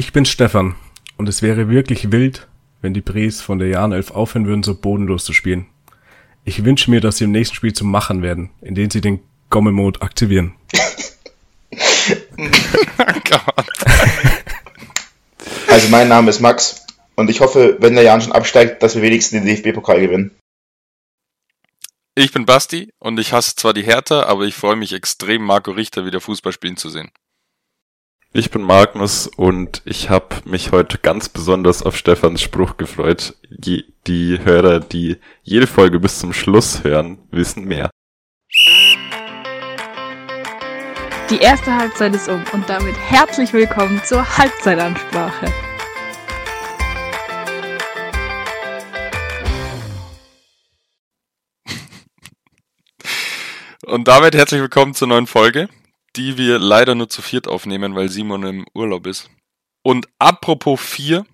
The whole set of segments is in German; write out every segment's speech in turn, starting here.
Ich bin Stefan und es wäre wirklich wild, wenn die Brees von der Jahrenelf aufhören würden, so bodenlos zu spielen. Ich wünsche mir, dass sie im nächsten Spiel zu machen werden, indem sie den Gomme-Mode aktivieren. also mein Name ist Max und ich hoffe, wenn der Jan schon absteigt, dass wir wenigstens den DFB-Pokal gewinnen. Ich bin Basti und ich hasse zwar die Hertha, aber ich freue mich extrem, Marco Richter wieder Fußball spielen zu sehen. Ich bin Magnus und ich habe mich heute ganz besonders auf Stefans Spruch gefreut. Die, die Hörer, die jede Folge bis zum Schluss hören, wissen mehr. Die erste Halbzeit ist um und damit herzlich willkommen zur Halbzeitansprache. Und damit herzlich willkommen zur neuen Folge die wir leider nur zu viert aufnehmen, weil Simon im Urlaub ist. Und apropos vier,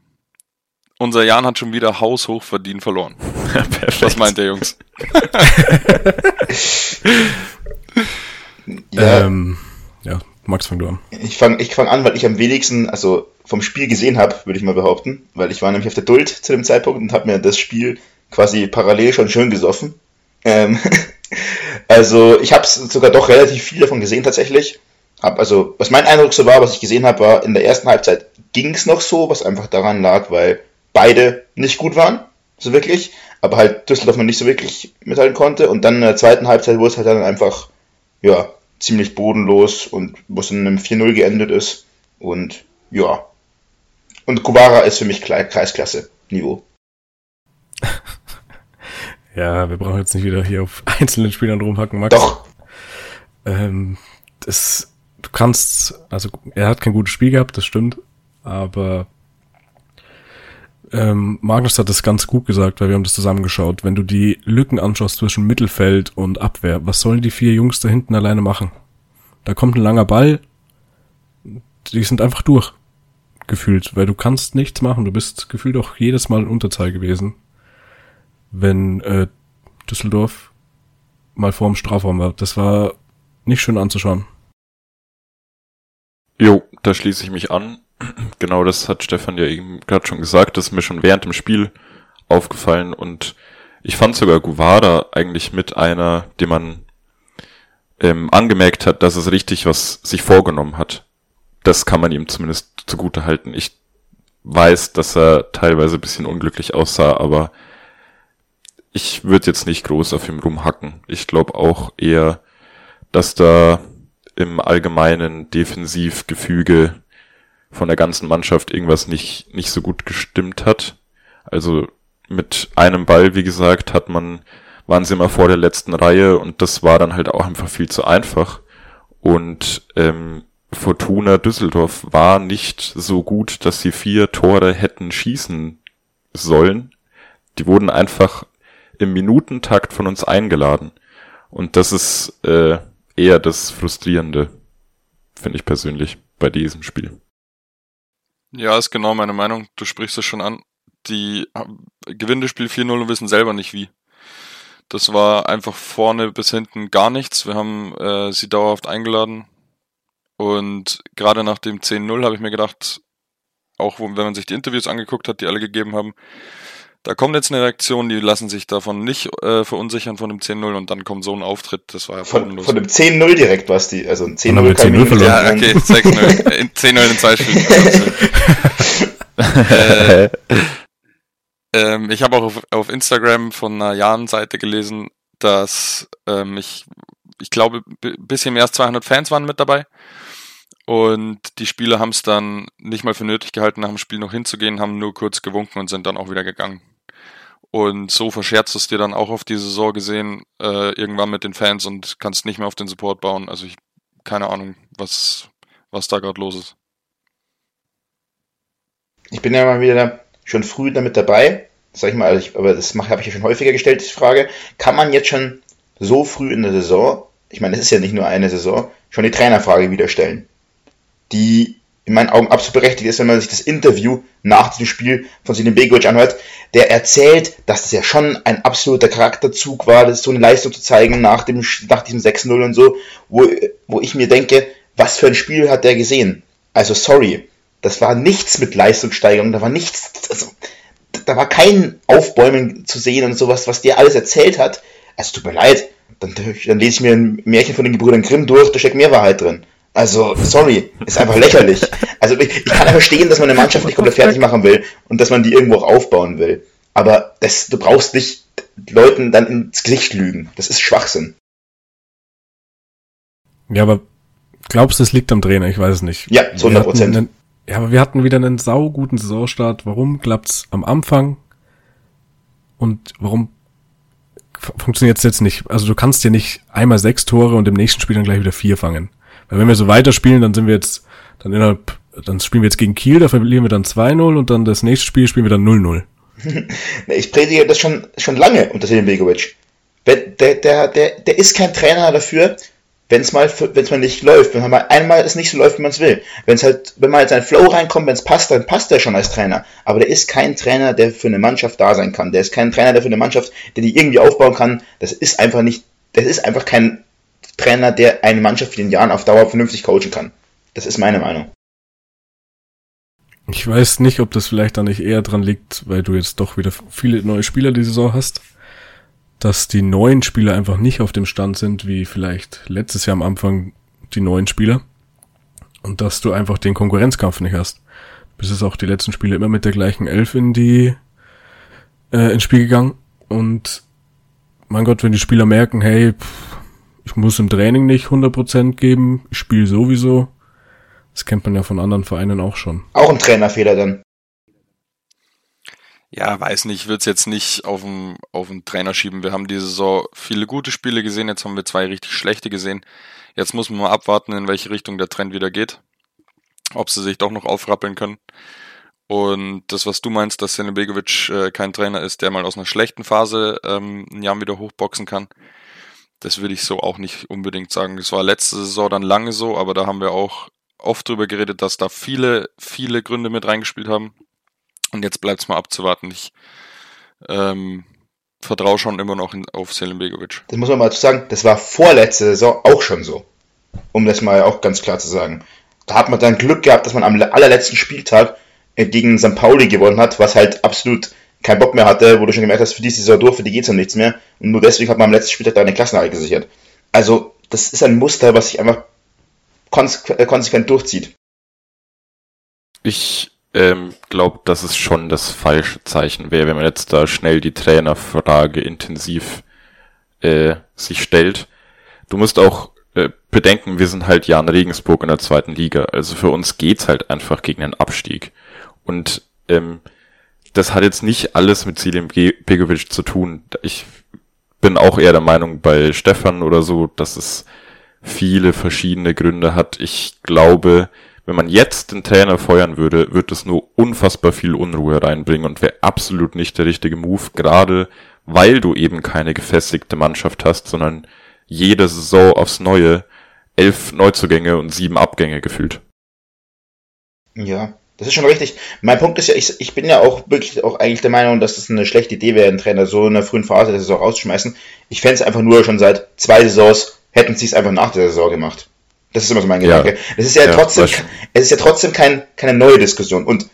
unser Jan hat schon wieder haushoch verdient verloren. Perfekt. Was meint der Jungs? ja. Ähm, ja, Max, fang du an. Ich fange ich fang an, weil ich am wenigsten, also vom Spiel gesehen habe, würde ich mal behaupten. Weil ich war nämlich auf der Duld zu dem Zeitpunkt und habe mir das Spiel quasi parallel schon schön gesoffen. Ähm, also ich habe sogar doch relativ viel davon gesehen tatsächlich. Hab also, was mein Eindruck so war, was ich gesehen habe, war, in der ersten Halbzeit ging es noch so, was einfach daran lag, weil beide nicht gut waren, so wirklich, aber halt Düsseldorf noch nicht so wirklich mithalten konnte. Und dann in der zweiten Halbzeit wurde es halt dann einfach, ja, ziemlich bodenlos und wo es in einem 4-0 geendet ist. Und ja. Und Kubara ist für mich Kreisklasse-Niveau. Ja, wir brauchen jetzt nicht wieder hier auf einzelnen Spielern rumhacken, Max. Doch. Ähm, das, du kannst, also er hat kein gutes Spiel gehabt, das stimmt, aber ähm, Magnus hat das ganz gut gesagt, weil wir haben das zusammengeschaut. Wenn du die Lücken anschaust zwischen Mittelfeld und Abwehr, was sollen die vier Jungs da hinten alleine machen? Da kommt ein langer Ball, die sind einfach durch, gefühlt, weil du kannst nichts machen. Du bist gefühlt auch jedes Mal in Unterzahl gewesen wenn äh, Düsseldorf mal vorm Strafraum war. Das war nicht schön anzuschauen. Jo, da schließe ich mich an. Genau das hat Stefan ja eben gerade schon gesagt. Das ist mir schon während dem Spiel aufgefallen und ich fand sogar Guvada eigentlich mit einer, dem man ähm, angemerkt hat, dass es richtig was sich vorgenommen hat. Das kann man ihm zumindest zugute halten. Ich weiß, dass er teilweise bisschen unglücklich aussah, aber ich würde jetzt nicht groß auf ihm rumhacken. Ich glaube auch eher, dass da im allgemeinen Defensivgefüge von der ganzen Mannschaft irgendwas nicht, nicht so gut gestimmt hat. Also mit einem Ball, wie gesagt, hat man, waren sie immer vor der letzten Reihe und das war dann halt auch einfach viel zu einfach. Und ähm, Fortuna Düsseldorf war nicht so gut, dass sie vier Tore hätten schießen sollen. Die wurden einfach im Minutentakt von uns eingeladen. Und das ist äh, eher das Frustrierende, finde ich persönlich, bei diesem Spiel. Ja, ist genau meine Meinung. Du sprichst es schon an. Die gewinnen das Spiel 4-0 und wissen selber nicht wie. Das war einfach vorne bis hinten gar nichts. Wir haben äh, sie dauerhaft eingeladen. Und gerade nach dem 10-0 habe ich mir gedacht, auch wenn man sich die Interviews angeguckt hat, die alle gegeben haben, da kommt jetzt eine Reaktion, die lassen sich davon nicht äh, verunsichern von dem 10-0 und dann kommt so ein Auftritt, das war ja von, von dem 10-0 direkt, was die, also ein 10-0 kann 10 verloren. Ja, okay, 6-0, 10-0 in zwei Spielen. äh, ähm, ich habe auch auf, auf, Instagram von einer Jan-Seite gelesen, dass ähm, ich, ich glaube, bisschen mehr als 200 Fans waren mit dabei. Und die Spieler haben es dann nicht mal für nötig gehalten, nach dem Spiel noch hinzugehen, haben nur kurz gewunken und sind dann auch wieder gegangen. Und so verscherzt es dir dann auch auf die Saison gesehen, äh, irgendwann mit den Fans und kannst nicht mehr auf den Support bauen. Also ich, keine Ahnung, was, was da gerade los ist. Ich bin ja mal wieder schon früh damit dabei, sag ich mal, also aber das habe ich ja schon häufiger gestellt, die Frage, kann man jetzt schon so früh in der Saison, ich meine, es ist ja nicht nur eine Saison, schon die Trainerfrage wieder stellen? Die in meinen Augen absolut berechtigt ist, wenn man sich das Interview nach diesem Spiel von Sinem Begovic anhört, der erzählt, dass es ja schon ein absoluter Charakterzug war, das so eine Leistung zu zeigen nach, dem, nach diesem 6-0 und so, wo, wo ich mir denke, was für ein Spiel hat der gesehen? Also sorry, das war nichts mit Leistungssteigerung, da war nichts, also, da war kein Aufbäumen zu sehen und sowas, was der alles erzählt hat. Also tut mir leid, dann, dann lese ich mir ein Märchen von den Gebrüdern Grimm durch, da steckt mehr Wahrheit drin. Also, sorry, ist einfach lächerlich. Also ich, ich kann ja verstehen, dass man eine Mannschaft nicht komplett fertig machen will und dass man die irgendwo auch aufbauen will. Aber das, du brauchst nicht Leuten dann ins Gesicht lügen. Das ist Schwachsinn. Ja, aber glaubst du, es liegt am Trainer? Ich weiß es nicht. Ja, zu 100 Prozent. Ja, aber wir hatten wieder einen sauguten Saisonstart. Warum klappt's am Anfang? Und warum funktioniert's jetzt nicht? Also du kannst ja nicht einmal sechs Tore und im nächsten Spiel dann gleich wieder vier fangen. Weil wenn wir so weiterspielen, dann sind wir jetzt, dann innerhalb, dann spielen wir jetzt gegen Kiel, da verlieren wir dann 2-0 und dann das nächste Spiel spielen wir dann 0-0. ich predige das schon, schon lange unter Selim Begovic. Der, der, der, der ist kein Trainer dafür, wenn es mal, wenn's mal nicht läuft, wenn mal einmal es nicht so läuft, wie man es will. Wenn es halt, wenn mal jetzt ein Flow reinkommt, wenn es passt, dann passt er schon als Trainer. Aber der ist kein Trainer, der für eine Mannschaft da sein kann. Der ist kein Trainer, der für eine Mannschaft, der die irgendwie aufbauen kann. Das ist einfach nicht, das ist einfach kein Trainer, der eine Mannschaft in den Jahren auf Dauer vernünftig coachen kann. Das ist meine Meinung. Ich weiß nicht, ob das vielleicht dann nicht eher dran liegt, weil du jetzt doch wieder viele neue Spieler die Saison hast dass die neuen Spieler einfach nicht auf dem Stand sind, wie vielleicht letztes Jahr am Anfang die neuen Spieler. Und dass du einfach den Konkurrenzkampf nicht hast. Bis es auch die letzten Spiele immer mit der gleichen Elf in die äh, ins Spiel gegangen. Und mein Gott, wenn die Spieler merken, hey, pff, ich muss im Training nicht 100% geben, ich spiele sowieso. Das kennt man ja von anderen Vereinen auch schon. Auch ein Trainerfehler dann. Ja, weiß nicht, ich würde es jetzt nicht auf den, auf den Trainer schieben. Wir haben diese Saison viele gute Spiele gesehen, jetzt haben wir zwei richtig schlechte gesehen. Jetzt muss man mal abwarten, in welche Richtung der Trend wieder geht. Ob sie sich doch noch aufrappeln können. Und das, was du meinst, dass Sene Begovic äh, kein Trainer ist, der mal aus einer schlechten Phase ähm, ein Jahr wieder hochboxen kann, das würde ich so auch nicht unbedingt sagen. Das war letzte Saison dann lange so, aber da haben wir auch oft drüber geredet, dass da viele, viele Gründe mit reingespielt haben. Und jetzt bleibt es mal abzuwarten. Ich ähm, vertraue schon immer noch in, auf Selim Begovic. Das muss man mal sagen, das war vorletzte Saison auch schon so. Um das mal auch ganz klar zu sagen. Da hat man dann Glück gehabt, dass man am allerletzten Spieltag gegen St. Pauli gewonnen hat, was halt absolut keinen Bock mehr hatte, wo du schon gemerkt hast, für die Saison durch, für die geht's um nichts mehr. Und nur deswegen hat man am letzten Spieltag da eine Klassenhalle gesichert. Also, das ist ein Muster, was sich einfach konsequent durchzieht. Ich ähm, glaube, dass es schon das falsche Zeichen wäre, wenn man jetzt da schnell die Trainerfrage intensiv äh, sich stellt. Du musst auch äh, bedenken, wir sind halt Jan Regensburg in der zweiten Liga. Also für uns geht's halt einfach gegen den Abstieg. Und ähm, das hat jetzt nicht alles mit Selim Begovic zu tun. Ich bin auch eher der Meinung bei Stefan oder so, dass es viele verschiedene Gründe hat. Ich glaube, wenn man jetzt den Trainer feuern würde, wird es nur unfassbar viel Unruhe reinbringen und wäre absolut nicht der richtige Move, gerade weil du eben keine gefestigte Mannschaft hast, sondern jede Saison aufs Neue elf Neuzugänge und sieben Abgänge gefühlt. Ja, das ist schon richtig. Mein Punkt ist ja, ich, ich bin ja auch wirklich auch eigentlich der Meinung, dass es das eine schlechte Idee wäre, einen Trainer so in der frühen Phase der Saison rauszuschmeißen. Ich fände es einfach nur schon seit zwei Saisons, hätten sie es einfach nach der Saison gemacht. Das ist immer so mein Gedanke. Ja. Es ist ja, ja trotzdem, es ist ja trotzdem kein, keine neue Diskussion. Und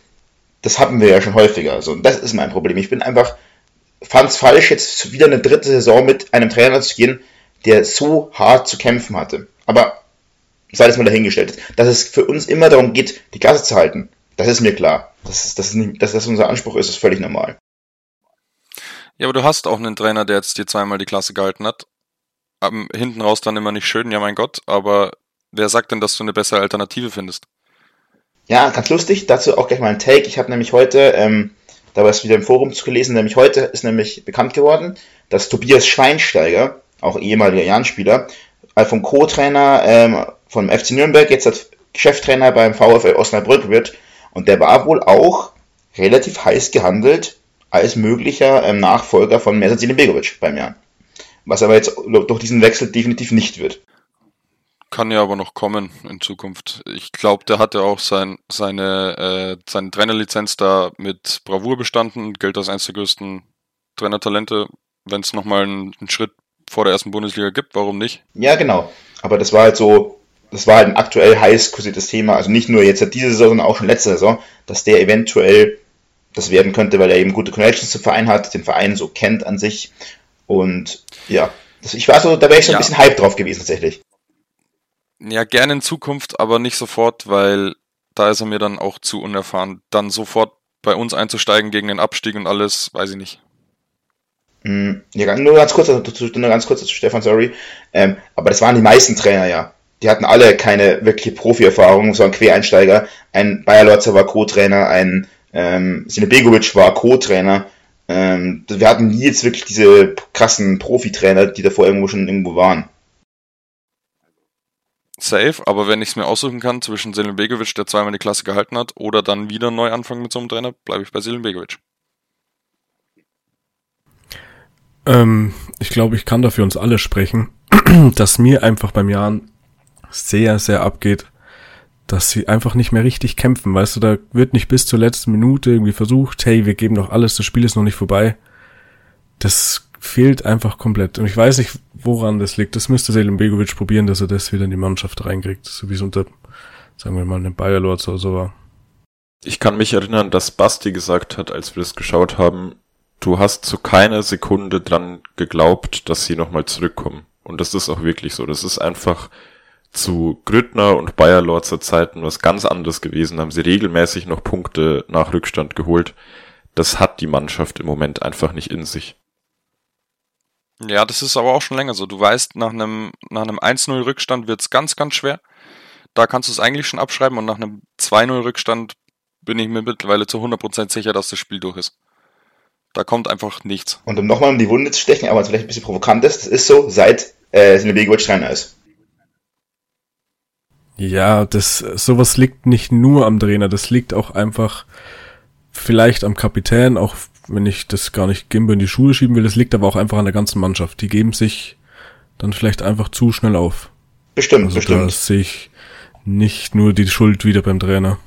das hatten wir ja schon häufiger. Also, das ist mein Problem. Ich bin einfach, fand es falsch, jetzt wieder eine dritte Saison mit einem Trainer zu gehen, der so hart zu kämpfen hatte. Aber sei das mal dahingestellt. Dass es für uns immer darum geht, die Klasse zu halten. Das ist mir klar. Das ist, das ist nicht, dass das unser Anspruch ist, ist völlig normal. Ja, aber du hast auch einen Trainer, der jetzt dir zweimal die Klasse gehalten hat. Um, hinten raus dann immer nicht schön, ja mein Gott, aber Wer sagt denn, dass du eine bessere Alternative findest? Ja, ganz lustig. Dazu auch gleich mal ein Take. Ich habe nämlich heute, ähm, da war es wieder im Forum zu gelesen, nämlich heute ist nämlich bekannt geworden, dass Tobias Schweinsteiger, auch ehemaliger Jan-Spieler, äh, vom Co-Trainer ähm, vom FC Nürnberg jetzt als Cheftrainer beim VfL Osnabrück wird. Und der war wohl auch relativ heiß gehandelt als möglicher ähm, Nachfolger von Merzatine Begovic beim Jan. Was aber jetzt durch diesen Wechsel definitiv nicht wird. Kann ja aber noch kommen in Zukunft. Ich glaube, der hatte auch sein, seine, äh, seine Trainerlizenz da mit Bravour bestanden gilt als eines der größten Trainertalente. Wenn es nochmal einen, einen Schritt vor der ersten Bundesliga gibt, warum nicht? Ja, genau. Aber das war halt so das war halt ein aktuell heiß kursiertes Thema, also nicht nur jetzt diese Saison, sondern auch schon letzte Saison, dass der eventuell das werden könnte, weil er eben gute Connections zum Verein hat, den Verein so kennt an sich. Und ja, das, ich war so, da wäre ich so ein Ja. bisschen Hype drauf gewesen tatsächlich. Ja, gerne in Zukunft, aber nicht sofort, weil da ist er mir dann auch zu unerfahren. Dann sofort bei uns einzusteigen gegen den Abstieg und alles, weiß ich nicht. Mm, Ja, nur ganz kurz, also, zu- nur ganz kurz zu Stefan, sorry. Ähm, aber das waren die meisten Trainer ja. Die hatten alle keine wirkliche Profi-Erfahrung, sondern Quereinsteiger. Ein Bayer Lotzer war Co-Trainer, ein ähm, Sine Begovic war Co-Trainer. Ähm, wir hatten nie jetzt wirklich diese krassen Profitrainer, die davor irgendwo schon irgendwo waren. Safe, aber wenn ich es mir aussuchen kann zwischen Selin Begovic, der zweimal die Klasse gehalten hat, oder dann wieder neu anfangen mit so einem Trainer, bleibe ich bei Selin Begovic. Ähm, ich glaube, ich kann da für uns alle sprechen, dass mir einfach beim Jahren sehr, sehr abgeht, dass sie einfach nicht mehr richtig kämpfen. Weißt du, da wird nicht bis zur letzten Minute irgendwie versucht, hey, wir geben doch alles, das Spiel ist noch nicht vorbei. Das fehlt einfach komplett. Und ich weiß nicht, woran das liegt. Das müsste Selim Begovic probieren, dass er das wieder in die Mannschaft reinkriegt, so wie es unter, sagen wir mal, einem Bayer Lords oder so war. Ich kann mich erinnern, dass Basti gesagt hat, als wir das geschaut haben, du hast zu keiner Sekunde dran geglaubt, dass sie nochmal zurückkommen. Und das ist auch wirklich so. Das ist einfach zu Grüttner und Bayer Lorzer Zeiten was ganz anderes gewesen. Da haben sie regelmäßig noch Punkte nach Rückstand geholt. Das hat die Mannschaft im Moment einfach nicht in sich. Ja, das ist aber auch schon länger so. Du weißt, nach einem, nach einem 1-0 Rückstand wird's ganz, ganz schwer. Da kannst du es eigentlich schon abschreiben und nach einem 2-0 Rückstand bin ich mir mittlerweile zu 100% sicher, dass das Spiel durch ist. Da kommt einfach nichts. Und um nochmal um die Wunde zu stechen, aber vielleicht ein bisschen provokant ist, das ist so, seit äh, Sine Begovic Trainer ist. Ja, das, sowas liegt nicht nur am Trainer, das liegt auch einfach vielleicht am Kapitän, auch wenn ich das gar nicht Gimbo in die Schule schieben will, das liegt aber auch einfach an der ganzen Mannschaft. Die geben sich dann vielleicht einfach zu schnell auf. Bestimmt, Also da bestimmt. sehe ich nicht nur die Schuld wieder beim Trainer.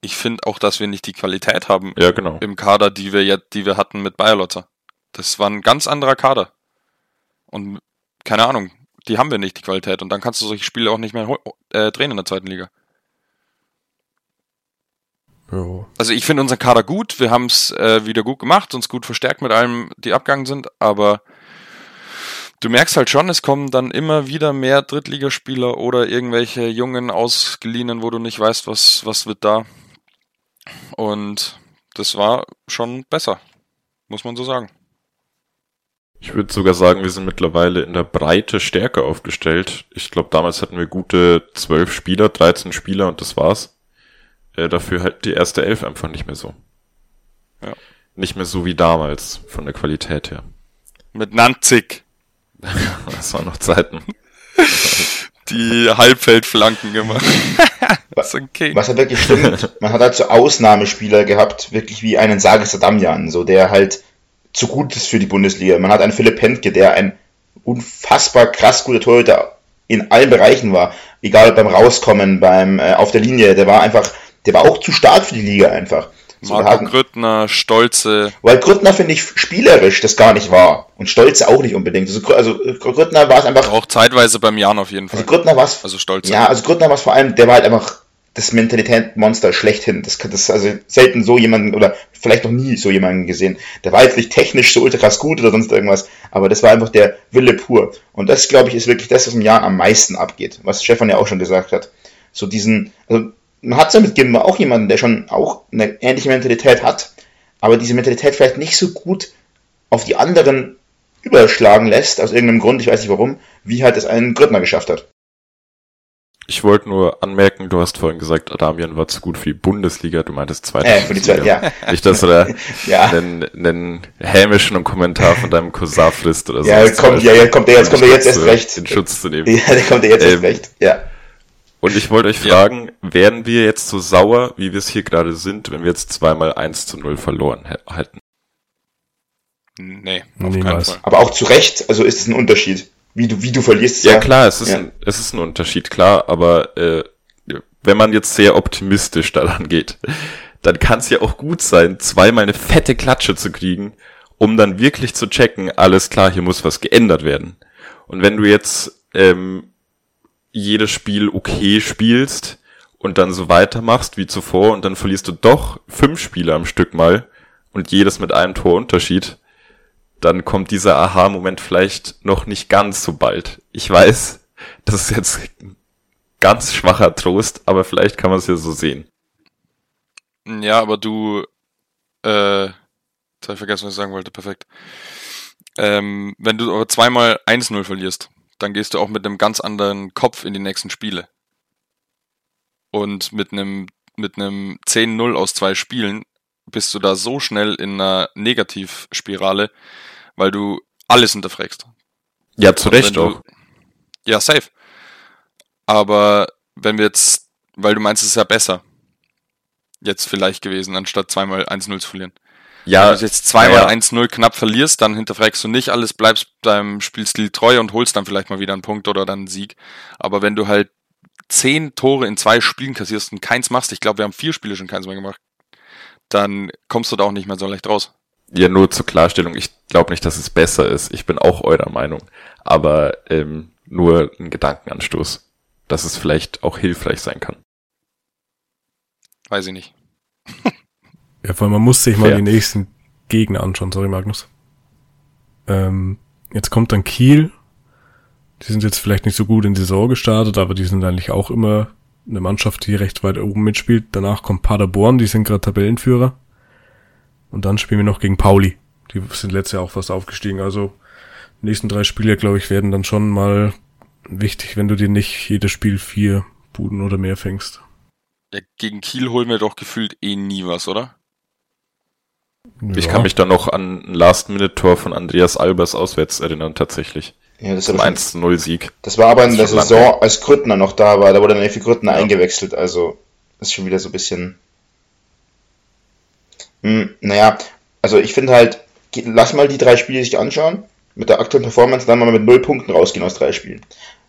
Ich finde auch, dass wir nicht die Qualität haben Ja, genau. im Kader, die wir jetzt, die wir hatten mit Bayerlotzer. Das war ein ganz anderer Kader. Und keine Ahnung, die haben wir nicht, die Qualität. Und dann kannst du solche Spiele auch nicht mehr äh, drehen in der zweiten Liga. Ja. Also ich finde unseren Kader gut, wir haben es äh, wieder gut gemacht, uns gut verstärkt mit allem, die abgegangen sind, aber du merkst halt schon, es kommen dann immer wieder mehr Drittligaspieler oder irgendwelche jungen Ausgeliehenen, wo du nicht weißt, was, was wird da. Und das war schon besser, muss man so sagen. Ich würde sogar sagen, wir sind mittlerweile in der Breite stärker aufgestellt. Ich glaube, damals hatten wir gute zwölf Spieler, 13 Spieler und das war's. Äh, dafür halt die erste Elf einfach nicht mehr so. Ja. Nicht mehr so wie damals, von der Qualität her. Mit Nanzig, Das waren noch Zeiten. die Halbfeldflanken gemacht. ist okay. Was halt wirklich stimmt, man hat halt so Ausnahmespieler gehabt, wirklich wie einen Sages Adamian, so der halt zu gut ist für die Bundesliga. Man hat einen Philipp Hentke, der ein unfassbar krass guter Torhüter in allen Bereichen war. Egal beim Rauskommen, beim äh, auf der Linie, der war einfach, der war auch zu stark für die Liga einfach. So, Marco Grüttner, Stolze, weil Grüttner finde ich spielerisch das gar nicht war. Und Stolze auch nicht unbedingt. Also, also Grüttner war es einfach, auch zeitweise beim Jan auf jeden Fall. also Grüttner war es Also Stolze. Ja, also Grüttner war es vor allem, der war halt einfach das Mentalitätsmonster schlechthin. Das kann das also selten so jemanden oder vielleicht noch nie so jemanden gesehen. Der war jetzt nicht technisch so ultra krass gut oder sonst irgendwas, aber das war einfach der Wille pur. Und das, glaube ich, ist wirklich das, was im Jahr am meisten abgeht, was Stefan ja auch schon gesagt hat. So diesen, also man hat ja mit Gimba auch jemanden, der schon auch eine ähnliche Mentalität hat, aber diese Mentalität vielleicht nicht so gut auf die anderen überschlagen lässt, aus irgendeinem Grund, ich weiß nicht warum, wie halt es einen Grüttner geschafft hat. Ich wollte nur anmerken, du hast vorhin gesagt, Adamian war zu gut für die Bundesliga, du meintest zweite Äh, für die zweite, ja. Nicht, dass du da Ja. einen, einen hämischen Kommentar von deinem Cousin frisst oder so. Ja, kommt, ja, ja, kommt der jetzt, kommt der jetzt erst recht. Den Schutz zu nehmen. Ja, der kommt ja jetzt erst Ähm, recht. Ja. Und ich wollte euch Ja. fragen, wären wir jetzt so sauer, wie wir es hier gerade sind, wenn wir jetzt zweimal 1 zu 0 verloren hä- hätten? Nee, auf keinen Niemals. Fall. Aber auch zu Recht, also ist es ein Unterschied. Wie du, wie du verlierst. Ja, klar, es ist, Ja. Ein, es ist ein Unterschied, klar, aber äh, wenn man jetzt sehr optimistisch daran geht, dann kann es ja auch gut sein, zweimal eine fette Klatsche zu kriegen, um dann wirklich zu checken, alles klar, hier muss was geändert werden. Und wenn du jetzt ähm, jedes Spiel okay spielst und dann so weitermachst wie zuvor und dann verlierst du doch fünf Spiele am Stück mal und jedes mit einem Tor Unterschied, dann kommt dieser Aha-Moment vielleicht noch nicht ganz so bald. Ich weiß, das ist jetzt ganz schwacher Trost, aber vielleicht kann man es ja so sehen. Ja, aber du, äh, jetzt habe ich vergessen, was ich sagen wollte, perfekt. Ähm, wenn du aber zweimal 1-0 verlierst, dann gehst du auch mit einem ganz anderen Kopf in die nächsten Spiele. Und mit einem, mit einem 10-0 aus zwei Spielen bist du da so schnell in einer Negativspirale, weil du alles hinterfragst. Ja, zu Recht du, auch. Ja, safe. Aber wenn wir jetzt, weil du meinst, es ist ja besser, jetzt vielleicht gewesen, anstatt zweimal 1-0 zu verlieren. Ja, wenn du jetzt zweimal ja. 1-0 knapp verlierst, dann hinterfragst du nicht alles, bleibst deinem Spielstil treu und holst dann vielleicht mal wieder einen Punkt oder dann einen Sieg. Aber wenn du halt zehn Tore in zwei Spielen kassierst und keins machst, ich glaube, wir haben vier Spiele schon keins mehr gemacht, dann kommst du da auch nicht mehr so leicht raus. Ja, nur zur Klarstellung, ich glaube nicht, dass es besser ist. Ich bin auch eurer Meinung. Aber ähm, nur ein Gedankenanstoß, dass es vielleicht auch hilfreich sein kann. Weiß ich nicht. ja, vor allem, man muss sich Fair. mal die nächsten Gegner anschauen. Sorry, Magnus. Ähm, jetzt kommt dann Kiel. Die sind jetzt vielleicht nicht so gut in die Saison gestartet, aber die sind eigentlich auch immer eine Mannschaft, die recht weit oben mitspielt. Danach kommt Paderborn, die sind gerade Tabellenführer. Und dann spielen wir noch gegen Pauli. Die sind letztes Jahr auch fast aufgestiegen. Also die nächsten drei Spiele, glaube ich, werden dann schon mal wichtig, wenn du dir nicht jedes Spiel vier Buden oder mehr fängst. Ja, gegen Kiel holen wir doch gefühlt eh nie was, oder? Ja. Ich kann mich da noch an ein Last-Minute-Tor von Andreas Albers auswärts erinnern, tatsächlich. Ja, das Zum 1-0-Sieg. Das war aber in der Saison, als Grüttner noch da war. Da wurde dann Effi Grüttner ja. eingewechselt. Also, das ist schon wieder so ein bisschen. Hm, naja, also ich finde halt, lass mal die drei Spiele sich anschauen. Mit der aktuellen Performance dann mal mit null Punkten rausgehen aus drei Spielen.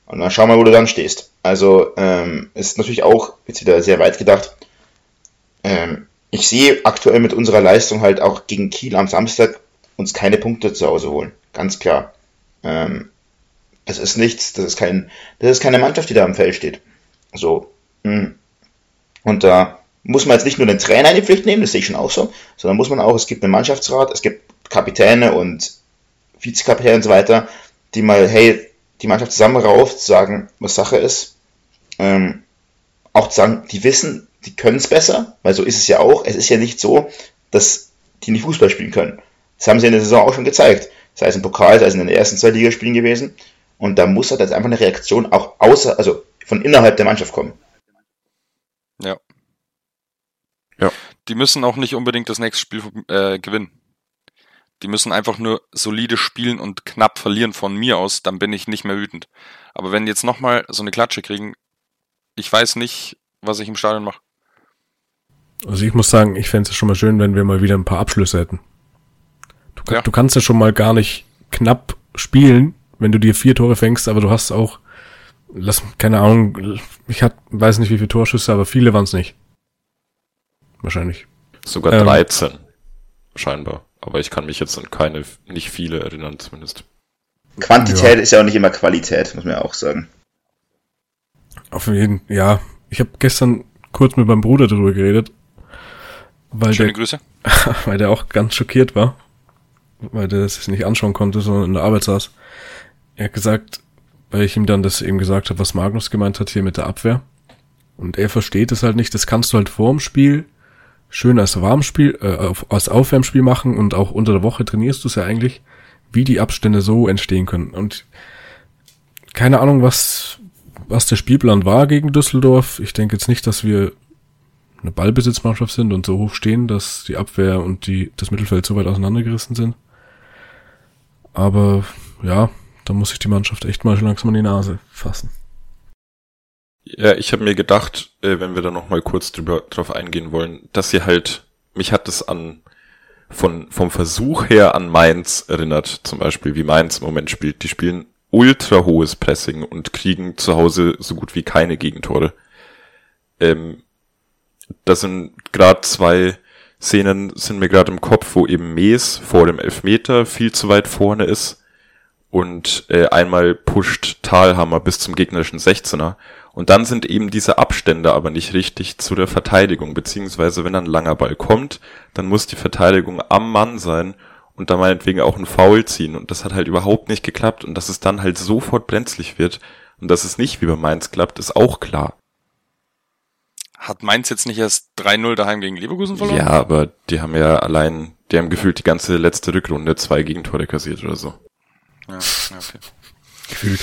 Und dann schau mal, wo du dann stehst. Also ähm, ist natürlich auch jetzt wieder sehr weit gedacht. Ähm, ich sehe aktuell mit unserer Leistung halt auch gegen Kiel am Samstag uns keine Punkte zu Hause holen. Ganz klar. Ähm, das ist nichts, das ist kein, das ist keine Mannschaft, die da am Feld steht. So. Hm. Und da muss man jetzt nicht nur den Trainer in die Pflicht nehmen, das sehe ich schon auch so, sondern muss man auch, es gibt einen Mannschaftsrat, es gibt Kapitäne und Vizekapitäne und so weiter, die mal, hey, die Mannschaft zusammenrauft, sagen, was Sache ist. Ähm, auch zu sagen, die wissen, die können es besser, weil so ist es ja auch. Es ist ja nicht so, dass die nicht Fußball spielen können. Das haben sie in der Saison auch schon gezeigt. Sei es im Pokal, sei es in den ersten zwei Ligaspielen gewesen. Und da muss halt jetzt einfach eine Reaktion auch außer, also von innerhalb der Mannschaft kommen. Ja. Ja. Die müssen auch nicht unbedingt das nächste Spiel äh, gewinnen. Die müssen einfach nur solide spielen und knapp verlieren von mir aus, dann bin ich nicht mehr wütend. Aber wenn die jetzt nochmal so eine Klatsche kriegen, ich weiß nicht, was ich im Stadion mache. Also ich muss sagen, ich fände es schon mal schön, wenn wir mal wieder ein paar Abschlüsse hätten. Du, ja. du kannst ja schon mal gar nicht knapp spielen, wenn du dir vier Tore fängst, aber du hast auch, lass, keine Ahnung, ich hat, weiß nicht wie viele Torschüsse, aber viele waren es nicht. Wahrscheinlich. Sogar ähm, 13. Scheinbar. Aber ich kann mich jetzt an keine, nicht viele erinnern zumindest. Quantität ja. ist ja auch nicht immer Qualität, muss man ja auch sagen. Auf jeden Fall, ja. Ich habe gestern kurz mit meinem Bruder darüber geredet. Weil Schöne der, Grüße. weil der auch ganz schockiert war. Weil der es nicht anschauen konnte, sondern in der Arbeit saß. Er hat gesagt, weil ich ihm dann das eben gesagt habe, was Magnus gemeint hat hier mit der Abwehr. Und er versteht es halt nicht, das kannst du halt vorm Spiel schön als Warmspiel, äh, als Aufwärmspiel machen und auch unter der Woche trainierst du es ja eigentlich, wie die Abstände so entstehen können. Und keine Ahnung, was, was der Spielplan war gegen Düsseldorf. Ich denke jetzt nicht, dass wir eine Ballbesitzmannschaft sind und so hoch stehen, dass die Abwehr und die, das Mittelfeld so weit auseinandergerissen sind. Aber ja, da muss sich die Mannschaft echt mal langsam an die Nase fassen. Ja, ich habe mir gedacht, äh, wenn wir da noch mal kurz drüber, drauf eingehen wollen, dass sie halt, mich hat es an von vom Versuch her an Mainz erinnert, zum Beispiel wie Mainz im Moment spielt. Die spielen ultra hohes Pressing und kriegen zu Hause so gut wie keine Gegentore. Ähm, das sind gerade zwei Szenen sind mir gerade im Kopf, wo eben Mees vor dem Elfmeter viel zu weit vorne ist und äh, einmal pusht Talhammer bis zum gegnerischen 16er. Und dann sind eben diese Abstände aber nicht richtig zu der Verteidigung, beziehungsweise wenn ein langer Ball kommt, dann muss die Verteidigung am Mann sein und da meinetwegen auch ein Foul ziehen. Und das hat halt überhaupt nicht geklappt. Und dass es dann halt sofort brenzlig wird und dass es nicht wie bei Mainz klappt, ist auch klar. Hat Mainz jetzt nicht erst 3-0 daheim gegen Leverkusen verloren? Ja, aber die haben ja allein, die haben gefühlt die ganze letzte Rückrunde zwei Gegentore kassiert oder so. Ja, ja okay. Gefühlt.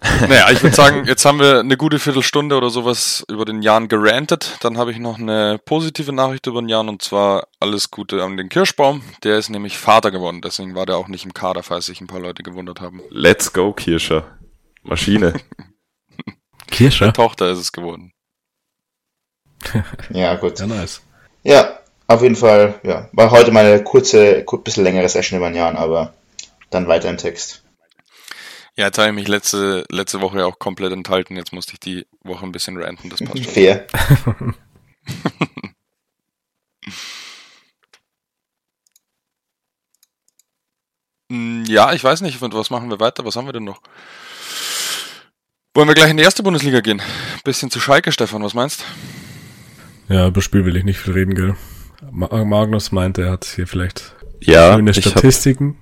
Naja, ich würde sagen, jetzt haben wir eine gute Viertelstunde oder sowas über den Jan gerantet. Dann habe ich noch eine positive Nachricht über den Jan und zwar alles Gute an den Kirschbaum. Der ist nämlich Vater geworden, deswegen war der auch nicht im Kader, falls sich ein paar Leute gewundert haben. Let's go, Kirscher. Maschine. Kirscher? Tochter ist es geworden. ja, gut. Ja, nice. Ja, auf jeden Fall, ja. War heute mal eine kurze, ein bisschen längere Session über den Jan, aber dann weiter im Text. Ja, jetzt habe ich mich letzte, letzte Woche auch komplett enthalten. Jetzt musste ich die Woche ein bisschen ranten, das passt schon. Fair. Hm, ja, ich weiß nicht, was machen wir weiter? Was haben wir denn noch? Wollen wir gleich in die erste Bundesliga gehen? Bisschen zu Schalke, Stefan, was meinst? Ja, über Spiel will ich nicht viel reden, gell? Magnus meinte, er hat hier vielleicht ja, schöne Statistiken.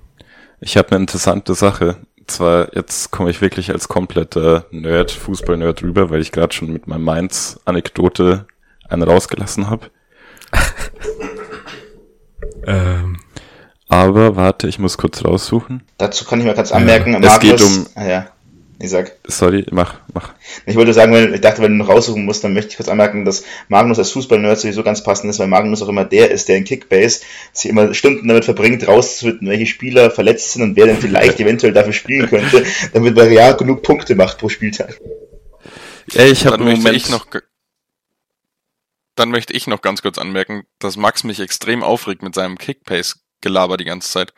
Ich habe hab eine interessante Sache zwar, jetzt komme ich wirklich als kompletter Nerd, Fußball-Nerd rüber, weil ich gerade schon mit meinem Mainz-Anekdote einen rausgelassen habe. ähm. Aber warte, ich muss kurz raussuchen. Dazu kann ich mal kurz anmerken, ja, Markus, es geht um. Ah, ja. Ich sag. Sorry, mach, mach. Ich wollte sagen, wenn, ich dachte, wenn du noch raussuchen musst, dann möchte ich kurz anmerken, dass Magnus als Fußball-Nerd sowieso ganz passend ist, weil Magnus auch immer der ist, der in Kickbase sich immer Stunden damit verbringt, rauszufinden, welche Spieler verletzt sind und wer denn vielleicht eventuell dafür spielen könnte, damit er ja genug Punkte macht pro Spieltag. Ja, ich habe Moment ich noch dann möchte ich noch ganz kurz anmerken, dass Max mich extrem aufregt mit seinem Kickpace-Gelaber die ganze Zeit.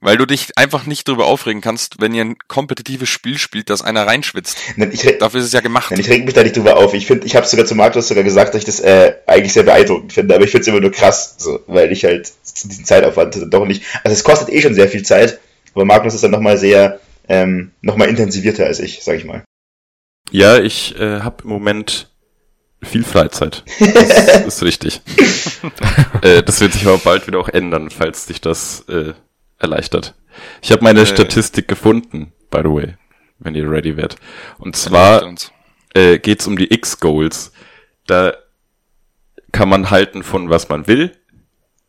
Weil du dich einfach nicht darüber aufregen kannst, wenn ihr ein kompetitives Spiel spielt, dass einer reinschwitzt. Nein, ich, Dafür ist es ja gemacht. Nein, ich reg mich da nicht drüber auf. Ich finde, ich habe sogar zu Markus sogar gesagt, dass ich das äh, eigentlich sehr beeindruckend finde, aber ich finde es immer nur krass, so, weil ich halt diesen Zeitaufwand doch nicht. Also es kostet eh schon sehr viel Zeit, aber Magnus ist dann nochmal sehr, ähm, nochmal intensivierter als ich, sag ich mal. Ja, ich äh, habe im Moment viel Freizeit. Das ist richtig. äh, das wird sich aber bald wieder auch ändern, falls dich das äh, erleichtert. Ich habe meine äh, Statistik gefunden, by the way, wenn ihr ready werdet. Und zwar äh, geht es um die X-Goals. Da kann man halten von was man will,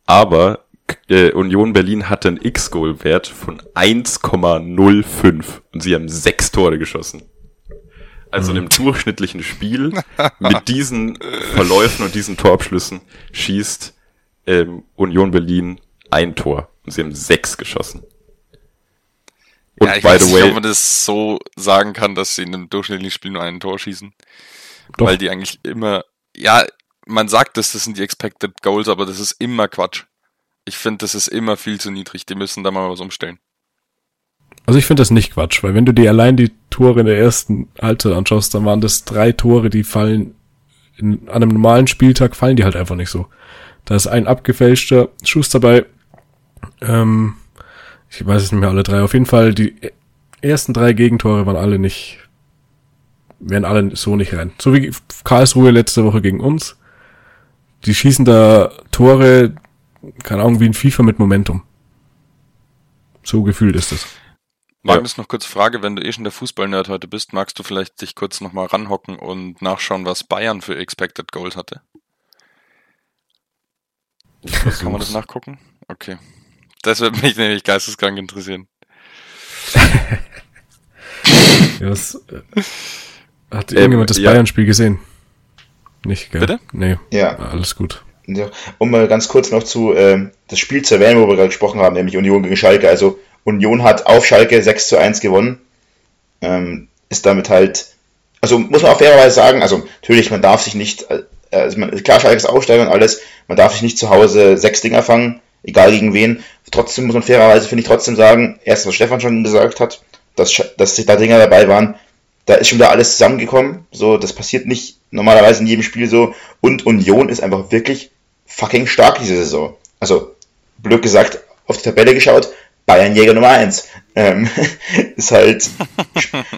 aber äh, Union Berlin hatte einen X-Goal-Wert von 1,05 und sie haben sechs Tore geschossen. Also in einem mhm. durchschnittlichen Spiel mit diesen Verläufen und diesen Torabschlüssen schießt ähm, Union Berlin ein Tor. Und sie haben sechs geschossen. Und ja, ich by weiß the way, nicht, ob man das so sagen kann, dass sie in einem durchschnittlichen Spiel nur ein Tor schießen. Doch. Weil die eigentlich immer, ja, man sagt, dass das sind die Expected Goals, aber das ist immer Quatsch. Ich finde, das ist immer viel zu niedrig. Die müssen da mal was umstellen. Also ich finde das nicht Quatsch, weil wenn du dir allein die Tore in der ersten Halbzeit anschaust, dann waren das drei Tore, die fallen in, an einem normalen Spieltag fallen die halt einfach nicht so. Da ist ein abgefälschter Schuss dabei, ähm, ich weiß es nicht mehr alle drei. Auf jeden Fall, die ersten drei Gegentore waren alle nicht, werden alle so nicht rein. So wie Karlsruhe letzte Woche gegen uns. Die schießen da Tore, keine Ahnung, wie ein FIFA mit Momentum. So gefühlt ist es. Magnus, ja. noch kurz Frage, wenn du eh schon der Fußball-Nerd heute bist, magst du vielleicht dich kurz nochmal ranhocken und nachschauen, was Bayern für Expected Goals hatte? Kann man das nachgucken? Okay. Das würde mich nämlich geisteskrank interessieren. ja, was, äh, hat ähm, irgendjemand das ja. Bayern-Spiel gesehen? Nicht, gell? Bitte? Nee. Ja. Alles gut. Ja, um mal ganz kurz noch zu ähm, das Spiel zu erwähnen, wo wir gerade gesprochen haben, nämlich Union gegen Schalke. Also Union hat auf Schalke 6 zu 1 gewonnen. Ähm, ist damit halt, also muss man auch fairerweise sagen, also natürlich, man darf sich nicht, äh, also man, klar, Schalke ist Aufsteiger und alles, man darf sich nicht zu Hause sechs Dinger fangen, egal gegen wen. Trotzdem muss man fairerweise, finde ich, trotzdem sagen, erst was Stefan schon gesagt hat, dass, dass da Dinger dabei waren, da ist schon wieder alles zusammengekommen. So, das passiert nicht normalerweise in jedem Spiel so. Und Union ist einfach wirklich fucking stark diese Saison. Also, blöd gesagt, auf die Tabelle geschaut, Bayern Jäger Nummer 1. Ähm, ist halt,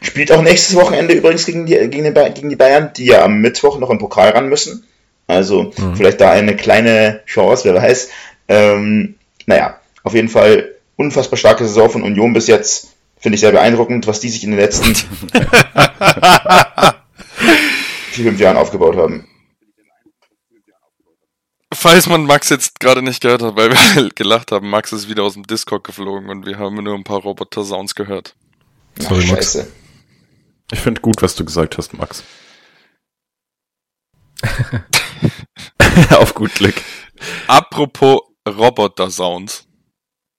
spielt auch nächstes Wochenende übrigens gegen die, gegen, die, gegen die Bayern, die ja am Mittwoch noch im Pokal ran müssen. Also mhm. vielleicht da eine kleine Chance, wer weiß. Ähm, naja, auf jeden Fall unfassbar starke Saison von Union bis jetzt. Finde ich sehr beeindruckend, was die sich in den letzten vier, fünf Jahren aufgebaut haben. Falls man Max jetzt gerade nicht gehört hat, weil wir gelacht haben, Max ist wieder aus dem Discord geflogen und wir haben nur ein paar Roboter-Sounds gehört. Sorry, Ach, Max. Ich finde gut, was du gesagt hast, Max. Auf gut Glück. Apropos Roboter-Sounds.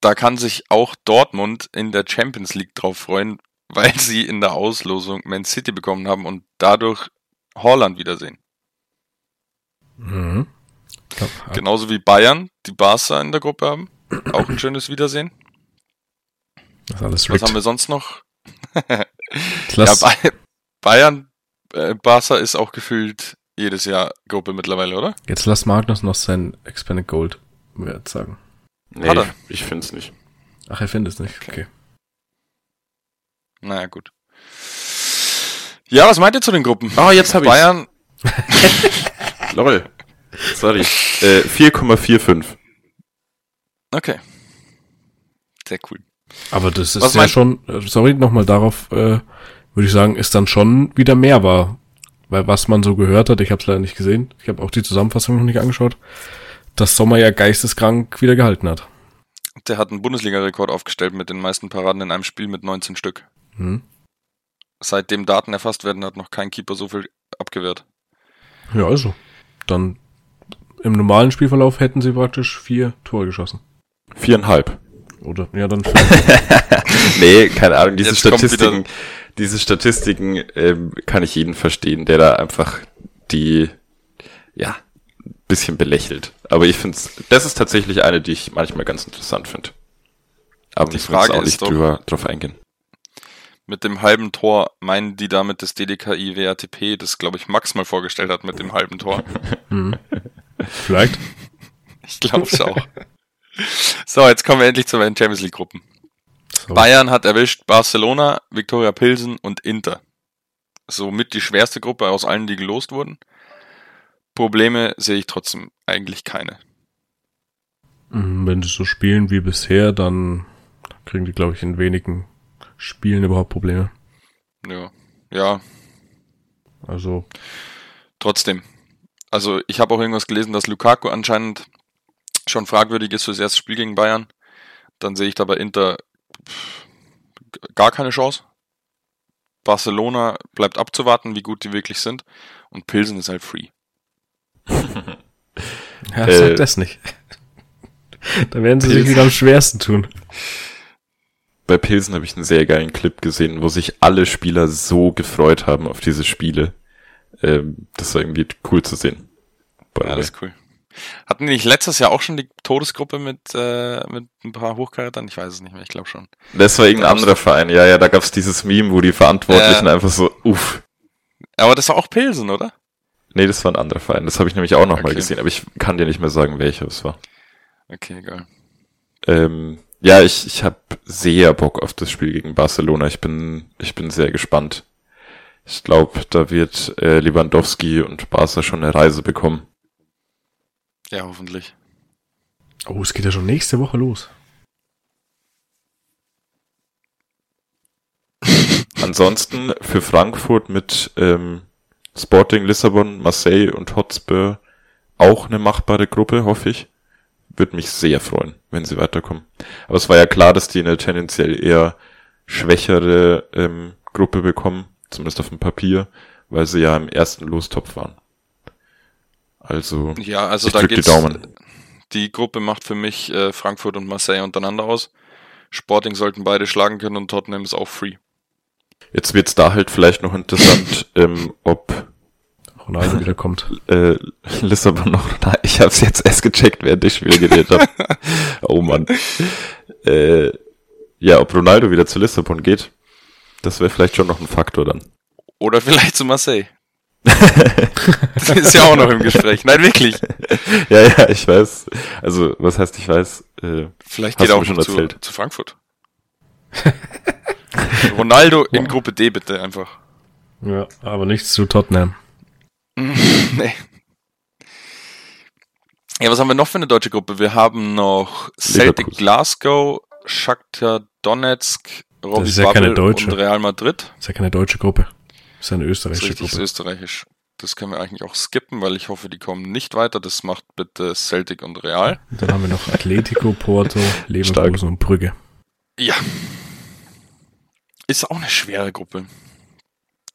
Da kann sich auch Dortmund in der Champions League drauf freuen, weil sie in der Auslosung Man City bekommen haben und dadurch Holland wiedersehen. Mhm. Genauso wie Bayern, die Barca in der Gruppe haben. Auch ein schönes Wiedersehen. Das alles Was haben wir sonst noch? ja, Bayern, äh, Barca ist auch gefühlt jedes Jahr Gruppe mittlerweile, oder? Jetzt lass Magnus noch sein Expanded Gold Wert sagen. Nee, Hat er? ich finde es nicht. Ach, er findet es nicht. Okay. okay. Naja, gut. Ja, was meint ihr zu den Gruppen? Ah, oh, jetzt habe ich Bayern. Lol. Sorry. Äh, 4,45. Okay. Sehr cool. Aber das ist Was ja schon, äh, sorry, nochmal darauf, äh, würde ich sagen, ist dann schon wieder mehr war. Weil was man so gehört hat, ich habe es leider nicht gesehen, ich habe auch die Zusammenfassung noch nicht angeschaut, dass Sommer ja geisteskrank wieder gehalten hat. Der hat einen Bundesliga-Rekord aufgestellt mit den meisten Paraden in einem Spiel mit 19 Stück. Hm. Seitdem Daten erfasst werden, hat noch kein Keeper so viel abgewehrt. Ja, also. Dann im normalen Spielverlauf hätten sie praktisch vier Tore geschossen. Viereinhalb. Oder, ja, dann Nee, keine Ahnung, diese Jetzt Statistiken, diese Statistiken ähm, kann ich jeden verstehen, der da einfach die, ja, bisschen belächelt. Aber ich finde das ist tatsächlich eine, die ich manchmal ganz interessant finde. Aber die Frage auch nicht doch, drüber, drauf eingehen. Mit dem halben Tor meinen die damit das DDKI WATP, das glaube ich Max mal vorgestellt hat mit dem halben Tor. Mhm. Vielleicht. Ich glaube es auch. So, jetzt kommen wir endlich zu meinen Champions League Gruppen. So. Bayern hat erwischt Barcelona, Viktoria Pilsen und Inter. Somit die schwerste Gruppe aus allen, die gelost wurden. Probleme sehe ich trotzdem eigentlich keine. Mhm, wenn sie so spielen wie bisher, dann kriegen die, glaube ich, in wenigen Spielen überhaupt Probleme. Ja. Ja. Also. Trotzdem. Also ich habe auch irgendwas gelesen, dass Lukaku anscheinend schon fragwürdig ist fürs erste Spiel gegen Bayern. Dann sehe ich da bei Inter gar keine Chance. Barcelona bleibt abzuwarten, wie gut die wirklich sind. Und Pilsen ist halt free. Ja, äh, sag das nicht. da werden sie Pilsen. sich wieder am schwersten tun. Bei Pilsen habe ich einen sehr geilen Clip gesehen, wo sich alle Spieler so gefreut haben auf diese Spiele. Ähm, das war irgendwie cool zu sehen. Ja, das ist cool. Hatten die nicht letztes Jahr auch schon die Todesgruppe mit, äh, mit ein paar Hochkarätern? Ich weiß es nicht mehr, ich glaube schon. Das war irgendein anderer Verein, ja, ja, da gab's dieses Meme, wo die Verantwortlichen äh, einfach so, uff. Aber das war auch Pilsen, oder? Nee, das war ein anderer Verein. Das habe ich nämlich auch noch okay. mal gesehen, aber ich kann dir nicht mehr sagen, welcher es war. Okay, egal. Ähm, ja, ich, ich habe sehr Bock auf das Spiel gegen Barcelona. Ich bin, ich bin sehr gespannt. Ich glaube, da wird äh, Lewandowski und Barca schon eine Reise bekommen. Ja, hoffentlich. Oh, es geht ja schon nächste Woche los. Ansonsten für Frankfurt mit ähm, Sporting Lissabon, Marseille und Hotspur auch eine machbare Gruppe, hoffe ich. Würde mich sehr freuen, wenn sie weiterkommen. Aber es war ja klar, dass die eine tendenziell eher schwächere ähm, Gruppe bekommen zumindest auf dem Papier, weil sie ja im ersten Lostopf waren. Also, ja, also ich da geht's, die Daumen. Die Gruppe macht für mich äh, Frankfurt und Marseille untereinander aus. Sporting sollten beide schlagen können und Tottenham ist auch free. Jetzt wird's da halt vielleicht noch interessant, ähm, ob Ronaldo wieder kommt. Äh, Lissabon noch. Ich habe es jetzt erst gecheckt, während ich Spiel geredet habe. oh Mann. Äh, ja, ob Ronaldo wieder zu Lissabon geht. Das wäre vielleicht schon noch ein Faktor dann. Oder vielleicht zu Marseille. das ist ja auch noch im Gespräch. Nein, wirklich. ja, ja, ich weiß. Also, was heißt, ich weiß? Äh, vielleicht geht er auch schon zu, zu Frankfurt. Ronaldo in Gruppe D bitte einfach. Ja, aber nichts zu Tottenham. nee. Ja, was haben wir noch für eine deutsche Gruppe? Wir haben noch Celtic Leverkusen. Glasgow, Shakhtar Donetsk, Robbie ist ja keine Bubble deutsche. und Real Madrid. Das ist ja keine deutsche Gruppe. Das ist eine Das österreichische richtig, ist Gruppe. österreichisch. Das können wir eigentlich auch skippen, weil ich hoffe, die kommen nicht weiter. Das macht bitte Celtic und Real. Und dann haben wir noch Atletico, Porto, Leverkusen Stark. und Brügge. Ja. Ist auch eine schwere Gruppe.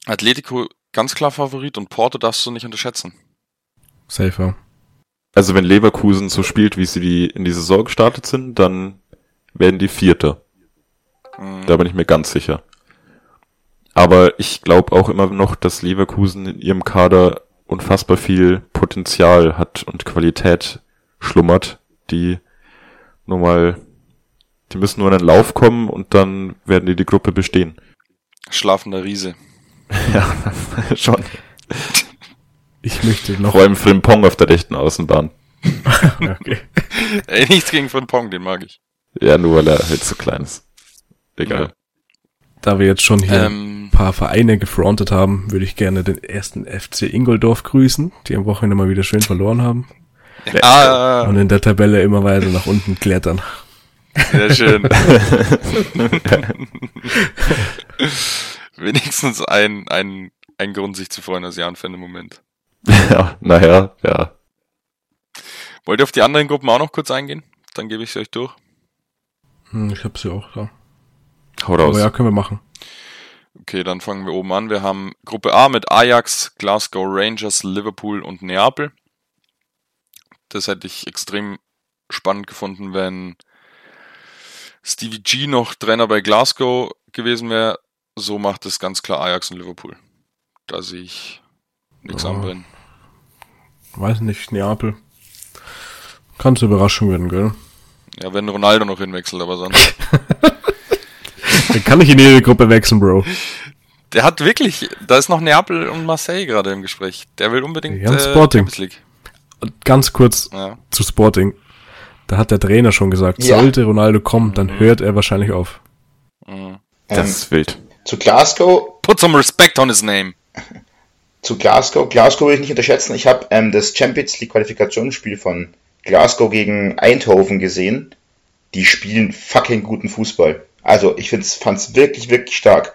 Atletico ganz klar Favorit und Porto darfst du nicht unterschätzen. Safer. Also wenn Leverkusen so spielt, wie sie die in die Saison gestartet sind, dann werden die Vierter. Mhm. Da bin ich mir ganz sicher. Aber ich glaube auch immer noch, dass Leverkusen in ihrem Kader unfassbar viel Potenzial hat und Qualität schlummert, die nur mal, die müssen nur in den Lauf kommen und dann werden die die Gruppe bestehen. Schlafender Riese. Ja, schon. Ich möchte noch. Vor allem Frimpong auf der rechten Außenbahn. Okay. Ey, nichts gegen Frimpong, den mag ich. Ja, nur weil er halt so klein ist. Egal. Da wir jetzt schon hier Ähm, ein paar Vereine gefrontet haben, würde ich gerne den ersten FC Ingoldorf grüßen, die am Wochenende mal wieder schön verloren haben. ah, Und in der Tabelle immer weiter nach unten klettern. Sehr schön. Wenigstens ein, ein, ein Grund, sich zu freuen als Jan-Fan im Moment. Ja, naja, ja. Wollt ihr auf die anderen Gruppen auch noch kurz eingehen? Dann gebe ich sie euch durch. Hm, ich hab sie auch da. Hau raus. Aber ja, können wir machen. Okay, dann fangen wir oben an. Wir haben Gruppe A mit Ajax, Glasgow Rangers, Liverpool und Neapel. Das hätte ich extrem spannend gefunden, wenn Stevie G noch Trainer bei Glasgow gewesen wäre. So macht es ganz klar Ajax und Liverpool. Da sehe ich nichts Ja. anbrennen. Weiß nicht, Neapel. Kann zur Überraschung werden, gell? Ja, wenn Ronaldo noch hinwechselt, aber sonst. Dann kann ich in jede Gruppe wechseln, Bro. Der hat wirklich, da ist noch Neapel und Marseille gerade im Gespräch. Der will unbedingt Ja, äh, Sporting. Ganz kurz Ja. zu Sporting. Da hat der Trainer schon gesagt, Ja. sollte Ronaldo kommen, dann hört er wahrscheinlich auf. Mhm. Das Ähm, ist wild. zu Glasgow, Put some respect on his name. zu Glasgow. Glasgow will ich nicht unterschätzen. Ich habe ähm, das Champions League Qualifikationsspiel von Glasgow gegen Eindhoven gesehen. Die spielen fucking guten Fußball. Also ich find's, fand's wirklich, wirklich stark.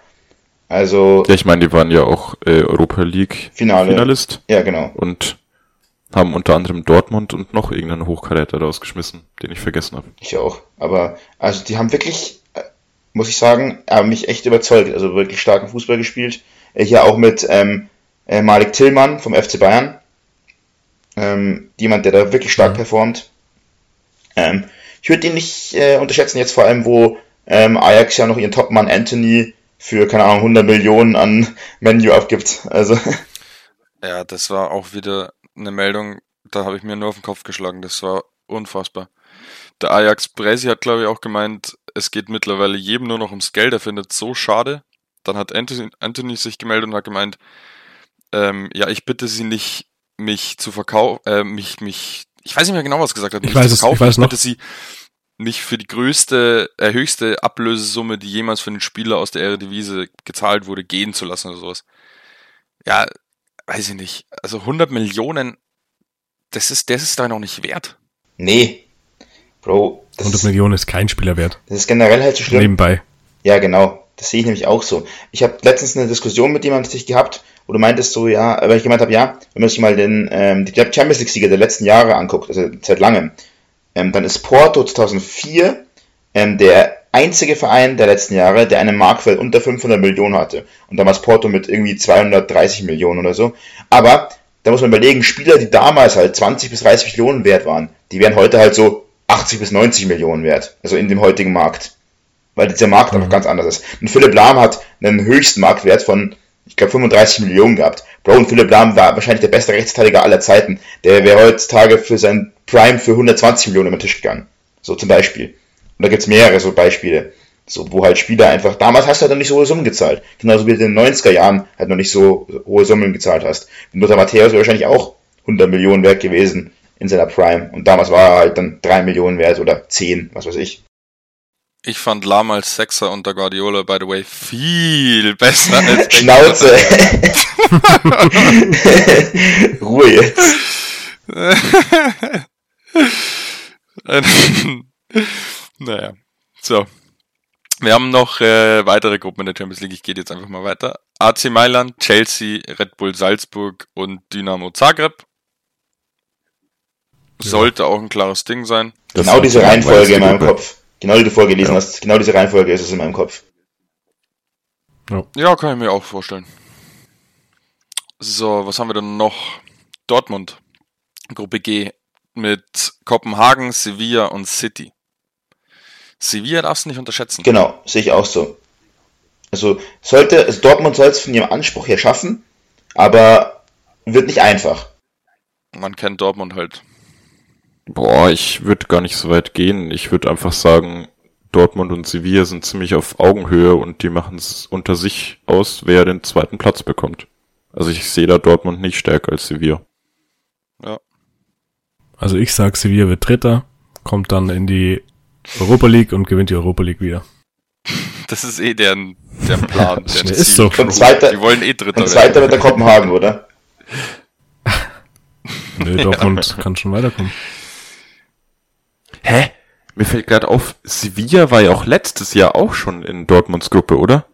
Also Ja, ich meine, die waren ja auch äh, Europa League Finale. Finalist Ja, genau. und haben unter anderem Dortmund und noch irgendeinen Hochkaräter rausgeschmissen, den ich vergessen habe. Ich auch. Aber also die haben wirklich, äh, muss ich sagen, haben mich echt überzeugt. Also wirklich starken Fußball gespielt. Äh, Hier auch mit ähm, äh, Malik Tillmann vom FC Bayern. Ähm, jemand, der da wirklich stark Ja. performt. Ähm, ich würde ihn nicht äh, unterschätzen, jetzt vor allem, wo ähm, Ajax ja noch ihren Topmann Anthony für, keine Ahnung, 100 Millionen an Menu abgibt. Also, Ja, das war auch wieder eine Meldung, da habe ich mir nur auf den Kopf geschlagen. Das war unfassbar. Der Ajax Bresi hat, glaube ich, auch gemeint, es geht mittlerweile jedem nur noch ums Geld. Er findet es so schade. Dann hat Anthony, Anthony sich gemeldet und hat gemeint, ähm, ja, ich bitte Sie nicht, mich zu verkaufen, äh, mich, mich, ich weiß nicht mehr genau, was er gesagt hat. Ich mich weiß zu es, ich weiß noch. bitte Sie mich für die größte, äh, höchste Ablösesumme, die jemals für einen Spieler aus der Eredivisie gezahlt wurde, gehen zu lassen oder sowas. Ja, weiß ich nicht. Also 100 Millionen, das ist, das ist da noch nicht wert. nee. Bro, das 100 ist, Millionen ist kein Spieler wert. das ist generell halt so schlimm. Nebenbei. Ja, genau. Das sehe ich nämlich auch so. Ich habe letztens eine Diskussion mit jemandem tatsächlich gehabt, wo du meintest so, ja, weil ich gemeint habe, ja, wenn man sich mal den ähm, die Champions League-Sieger der letzten Jahre anguckt, also seit langem, ähm, dann ist Porto 2004 ähm, der einzige Verein der letzten Jahre, der einen Marktwert unter 500 Millionen hatte. Und damals Porto mit irgendwie 230 Millionen oder so. Aber da muss man überlegen, Spieler, die damals halt 20 bis 30 Millionen wert waren, die wären heute halt so 80 bis 90 Millionen wert. Also in dem heutigen Markt weil dieser Markt einfach ganz anders ist. Und Philipp Lahm hat einen höchsten Marktwert von, ich glaube, 35 Millionen gehabt. Bro, und Philipp Lahm war wahrscheinlich der beste Rechtsverteidiger aller Zeiten. Der wäre heutzutage für sein Prime für 120 Millionen über den Tisch gegangen. So zum Beispiel. Und da gibt's mehrere so Beispiele. So, wo halt Spieler einfach, damals hast du halt noch nicht so hohe Summen gezahlt. Genauso wie du in den 90er Jahren halt noch nicht so hohe Summen gezahlt hast. Lothar Matthäus wäre wahrscheinlich auch 100 Millionen wert gewesen in seiner Prime. Und damals war er halt dann 3 Millionen wert oder 10, was weiß ich. Ich fand Lahm als Sechser unter Guardiola, by the way, viel besser als Schnauze. Ruhe jetzt. naja, so. Wir haben noch äh, weitere Gruppen in der Champions League. Ich gehe jetzt einfach mal weiter. AC Mailand, Chelsea, Red Bull Salzburg und Dynamo Zagreb. Sollte auch ein klares Ding sein. Das genau diese die Reihenfolge in meinem Gruppe. Kopf. Genau die du vorgelesen Ja. hast. Genau diese Reihenfolge ist es in meinem Kopf. Ja, kann ich mir auch vorstellen. So, was haben wir denn noch? Dortmund, Gruppe G mit Kopenhagen, Sevilla und City. Sevilla darfst du nicht unterschätzen. Genau, sehe ich auch so. Also sollte, also Dortmund soll es von ihrem Anspruch her schaffen, aber wird nicht einfach. Man kennt Dortmund halt. Boah, ich würde gar nicht so weit gehen. Ich würde einfach sagen, Dortmund und Sevilla sind ziemlich auf Augenhöhe und die machen es unter sich aus, wer den zweiten Platz bekommt. Also ich sehe da Dortmund nicht stärker als Sevilla. Also ich sag, Sevilla wird Dritter, kommt dann in die Europa League und gewinnt die Europa League wieder. Das ist eh deren, deren Plan. deren Ist Ziel. so. Und zweiter, Die wollen eh Dritter und zweiter werden. wird der Kopenhagen, oder? Nö, Dortmund kann schon weiterkommen. Hä? Mir fällt gerade auf, Sevilla war ja auch letztes Jahr auch schon in Dortmunds Gruppe, oder?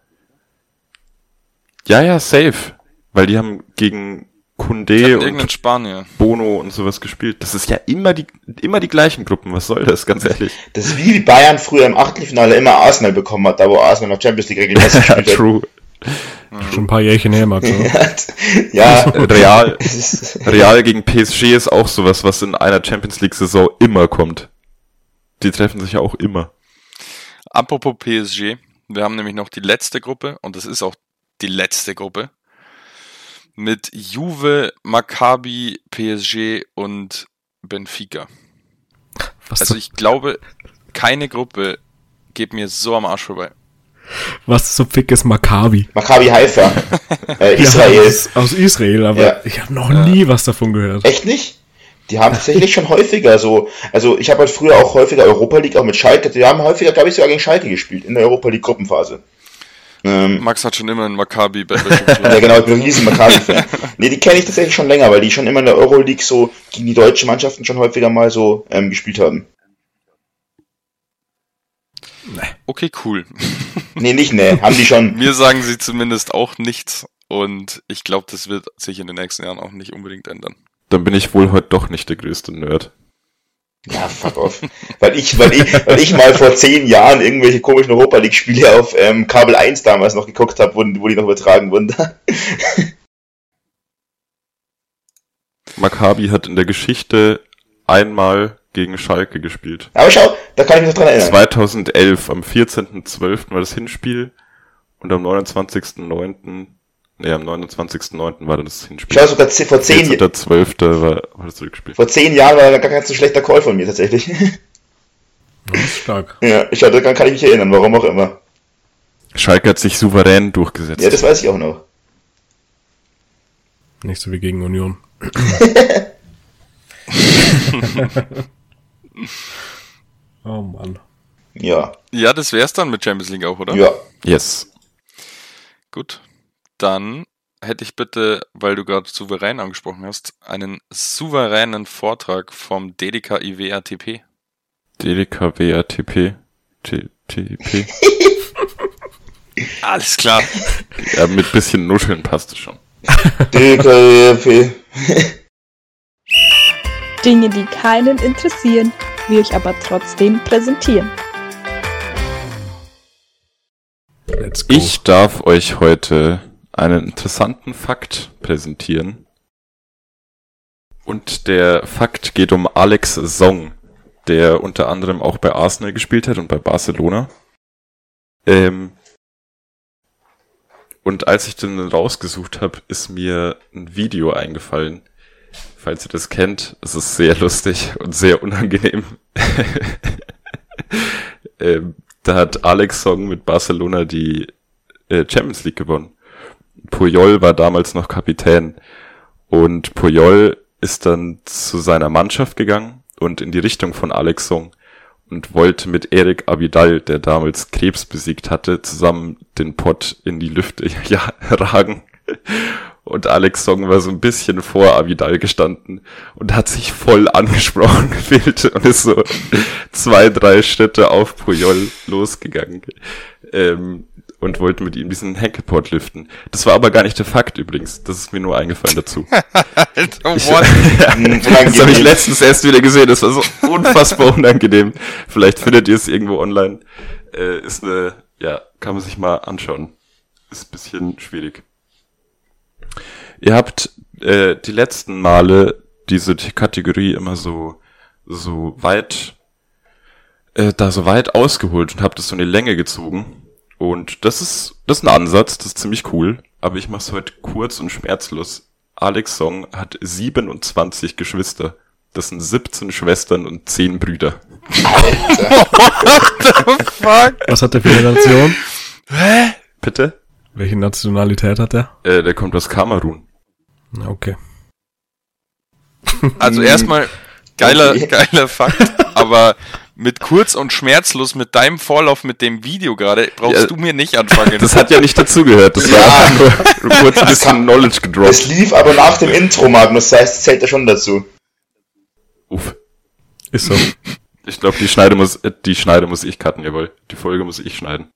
Ja, ja, safe. Weil die haben gegen Kunde und Spanier. Bono und sowas gespielt. Das ist ja immer die, immer die gleichen Gruppen. Was soll das, ganz ehrlich? Das ist wie Bayern früher im Achtelfinale immer Arsenal bekommen hat, da wo Arsenal noch Champions League regelmäßig gespielt hat. True. Schon ein paar Jährchen her, Max. ja, Real, Real gegen PSG ist auch sowas, was in einer Champions League Saison immer kommt. Die treffen sich ja auch immer. Apropos PSG, wir haben nämlich noch die letzte Gruppe und das ist auch die letzte Gruppe mit Juve, Maccabi, PSG und Benfica. Was, Also so, ich glaube, keine Gruppe geht mir so am Arsch vorbei. was so fick ist Maccabi? Maccabi Haifa, äh, Ja, Israel. ist aus Israel, aber Ja. ich habe noch nie was davon gehört. Echt nicht? Die haben tatsächlich schon häufiger so, also ich habe halt früher auch häufiger Europa League, auch mit Schalke, die haben häufiger, glaube ich, sogar gegen Schalke gespielt, in der Europa League Gruppenphase. Ähm, Max hat schon immer ein Maccabi ja genau, ich bin ein riesen Maccabi-Fan. nee, die kenne ich tatsächlich schon länger, weil die schon immer in der Euroleague so gegen die deutschen Mannschaften schon häufiger mal so ähm, gespielt haben. Okay, cool. Nee, nicht ne, haben die schon. Mir sagen sie zumindest auch nichts und ich glaube, das wird sich in den nächsten Jahren auch nicht unbedingt ändern. Dann bin ich wohl heute doch nicht der größte Nerd. Ja, fuck off. Weil ich, weil ich, weil ich mal vor zehn Jahren irgendwelche komischen Europa League-Spiele auf ähm, Kabel 1 damals noch geguckt habe, wo, wo die noch übertragen wurden. Maccabi hat in der Geschichte einmal gegen Schalke gespielt. Aber schau, da kann ich mich noch dran erinnern. 2011, am 14.12. war das Hinspiel und am 29.09., nee, am 29.09. war dann das Hinspiel. Schau, sogar ze- vor zehn, 14.12. war, war das Rückspiel. vor zehn Jahren war gar kein so schlechter Call von mir tatsächlich. Das ist stark. ja, ich, daran kann ich mich erinnern, warum auch immer. Schalke hat sich souverän durchgesetzt. Ja, das weiß ich auch noch. Nicht so wie gegen Union. oh Mann. Ja, Ja, das wär's dann mit Champions League auch, oder? ja. yes. Gut. Dann hätte ich bitte, weil du gerade souverän angesprochen hast, einen souveränen Vortrag vom DDK IWRTP. DDK WRTP. T- TP. Alles klar. Ja, mit bisschen Nuscheln passt es schon. DKP. Dinge, die keinen interessieren, wir euch aber trotzdem präsentieren. Let's go. Ich darf euch heute einen interessanten Fakt präsentieren. Und der Fakt geht um Alex Song, der unter anderem auch bei Arsenal gespielt hat und bei Barcelona. Ähm, und als ich den rausgesucht habe, ist mir ein Video eingefallen. Falls ihr das kennt, es ist sehr lustig und sehr unangenehm. ähm, da hat Alex Song mit Barcelona die äh, Champions League gewonnen. Puyol war damals noch Kapitän und Puyol ist dann zu seiner Mannschaft gegangen und in die Richtung von Alex Song und wollte mit Erik Abidal, der damals Krebs besiegt hatte, zusammen den Pott in die Lüfte ja, ragen. Und Alex Song war so ein bisschen vor Avidal gestanden und hat sich voll angesprochen gefühlt und ist so zwei, drei Schritte auf Puyol losgegangen. Ähm, und wollte mit ihm diesen Heckeport liften. Das war aber gar nicht der Fakt übrigens. Das ist mir nur eingefallen dazu. Alter, Ich, what? das habe ich letztens erst wieder gesehen. Das war so unfassbar unangenehm. Vielleicht findet ihr es irgendwo online. Äh, ist eine, ja, kann man sich mal anschauen. Ist ein bisschen schwierig. Ihr habt äh, die letzten Male diese Kategorie immer so so weit äh, da so weit ausgeholt und habt es so eine Länge gezogen. Und das ist das ist ein Ansatz, das ist ziemlich cool. Aber ich mache es heute kurz und schmerzlos. Alex Song hat 27 Geschwister. Das sind 17 Schwestern und 10 Brüder. Fuck. Was hat der für eine Nation? Bitte? Welche Nationalität hat der? Äh, der kommt aus Kamerun. Okay. Also Hm. erstmal geiler, Okay. geiler Fakt, aber mit kurz und schmerzlos, mit deinem Vorlauf, mit dem Video gerade, brauchst Ja, du mir nicht anfangen. Das hat ja nicht dazugehört. Das war Ja. einfach nur kurz ein bisschen Knowledge Es gedroppt. lief aber nach dem Intro, Magnus, das heißt, es zählt ja schon dazu. Uff. Ist so. Ich glaube, die Schneide muss, äh, die Schneide muss ich cutten, jawohl. Die Folge muss ich schneiden.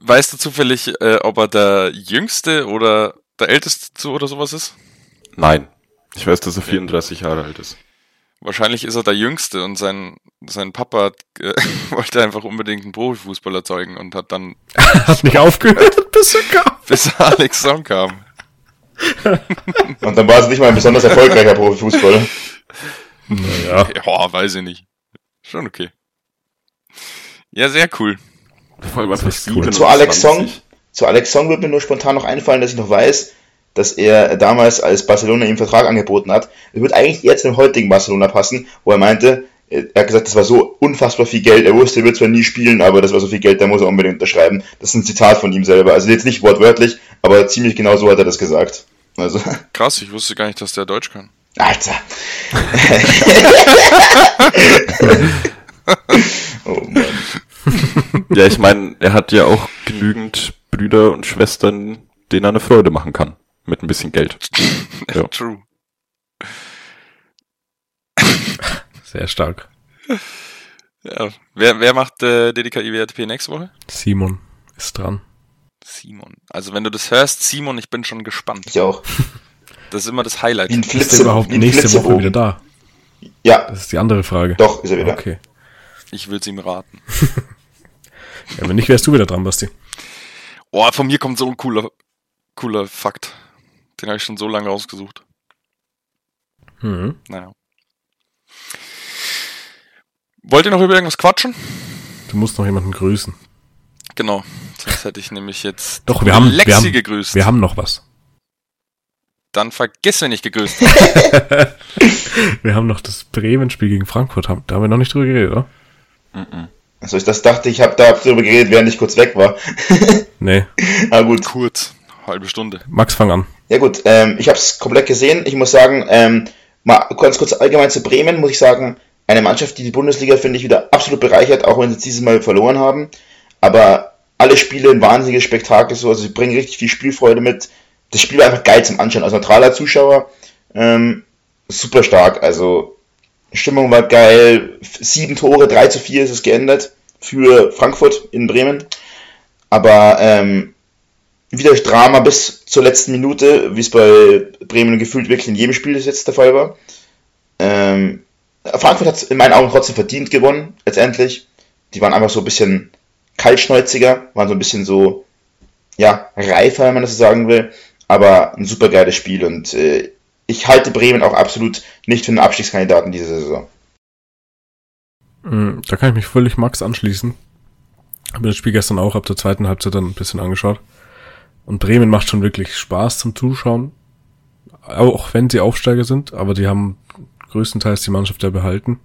Weißt du zufällig, äh, ob er der Jüngste oder der Älteste zu oder sowas ist? Nein. Ich weiß, dass er 34 Jahre alt ist. Wahrscheinlich ist er der Jüngste und sein, sein Papa äh, wollte einfach unbedingt einen Profifußballer zeugen und hat dann, Hat nicht aufgehört, bis er kam. bis Alex Song kam. Und dann war es nicht mal ein besonders erfolgreicher Profifußballer. Naja. Ja, weiß ich nicht. Schon okay. Ja, sehr cool. Vor allem einfach cool. 27. Zu Alex Song, zu Alex Song wird mir nur spontan noch einfallen, dass ich noch weiß, dass er damals, als Barcelona ihm einen Vertrag angeboten hat, es wird eigentlich eher zu dem heutigen Barcelona passen, wo er meinte, er hat gesagt, das war so unfassbar viel Geld, er wusste, er wird zwar nie spielen, aber das war so viel Geld, da muss er unbedingt unterschreiben. Das ist ein Zitat von ihm selber, also jetzt nicht wortwörtlich, aber ziemlich genau so hat er das gesagt. Also, Krass, ich wusste gar nicht, dass der Deutsch kann. Alter. oh Mann. Ja, ich meine, er hat ja auch genügend Brüder und Schwestern, denen er eine Freude machen kann. Mit ein bisschen Geld. Ja. True. Sehr stark. Ja. Wer, wer macht äh, DDKI nächste Woche? Simon ist dran. Simon. Also wenn du das hörst, Simon, ich bin schon gespannt. Ich auch. Das ist immer das Highlight. Wie Ist der Flitze, überhaupt nächste Woche wieder da? Ja, Das ist die andere Frage. doch, ist er wieder. Okay. Ich will's ihm raten. Ja, wenn nicht, wärst du wieder dran, Basti. Oh, von mir kommt so ein cooler, cooler Fakt. Den habe ich schon so lange rausgesucht. Mhm. Naja. Wollt ihr noch über irgendwas quatschen? Du musst noch jemanden grüßen. Genau. Sonst hätte ich nämlich jetzt Doch, wir haben, Lexi wir haben, gegrüßt. wir haben noch was. Dann vergiss, wenn ich gegrüßt Wir haben noch das Bremen-Spiel gegen Frankfurt. Haben- Da haben wir noch nicht drüber geredet, oder? Mhm. Also ich das dachte, ich habe da drüber geredet, während ich kurz weg war. Nee. Ah gut. Kurz. Halbe Stunde. Max, fang an. Ja gut, ähm, ich habe es komplett gesehen. Ich muss sagen, ähm, mal ganz kurz allgemein zu Bremen, muss ich sagen, eine Mannschaft, die die Bundesliga, finde ich, wieder absolut bereichert, auch wenn sie dieses Mal verloren haben. Aber alle Spiele ein wahnsinniges Spektakel, so, also sie bringen richtig viel Spielfreude mit. Das Spiel war einfach geil zum Anschauen. Als neutraler Zuschauer ähm, super stark. Also Stimmung war geil. Sieben Tore, 3 zu 4 ist es geendet für Frankfurt in Bremen. Aber ähm, wieder Drama bis zur letzten Minute, wie es bei Bremen gefühlt wirklich in jedem Spiel bis jetzt der Fall war. Ähm, Frankfurt hat in meinen Augen trotzdem verdient gewonnen, letztendlich. Die waren einfach so ein bisschen kaltschnäuziger, waren so ein bisschen so, ja, reifer, wenn man das so sagen will. Aber ein super geiles Spiel und äh, ich halte Bremen auch absolut nicht für einen Abstiegskandidaten diese Saison. Mm, Da kann ich mich völlig Max anschließen. Habe das Spiel gestern auch ab der zweiten Halbzeit dann ein bisschen angeschaut. Und Bremen macht schon wirklich Spaß zum Zuschauen. Auch wenn sie Aufsteiger sind, aber die haben größtenteils die Mannschaft ja behalten.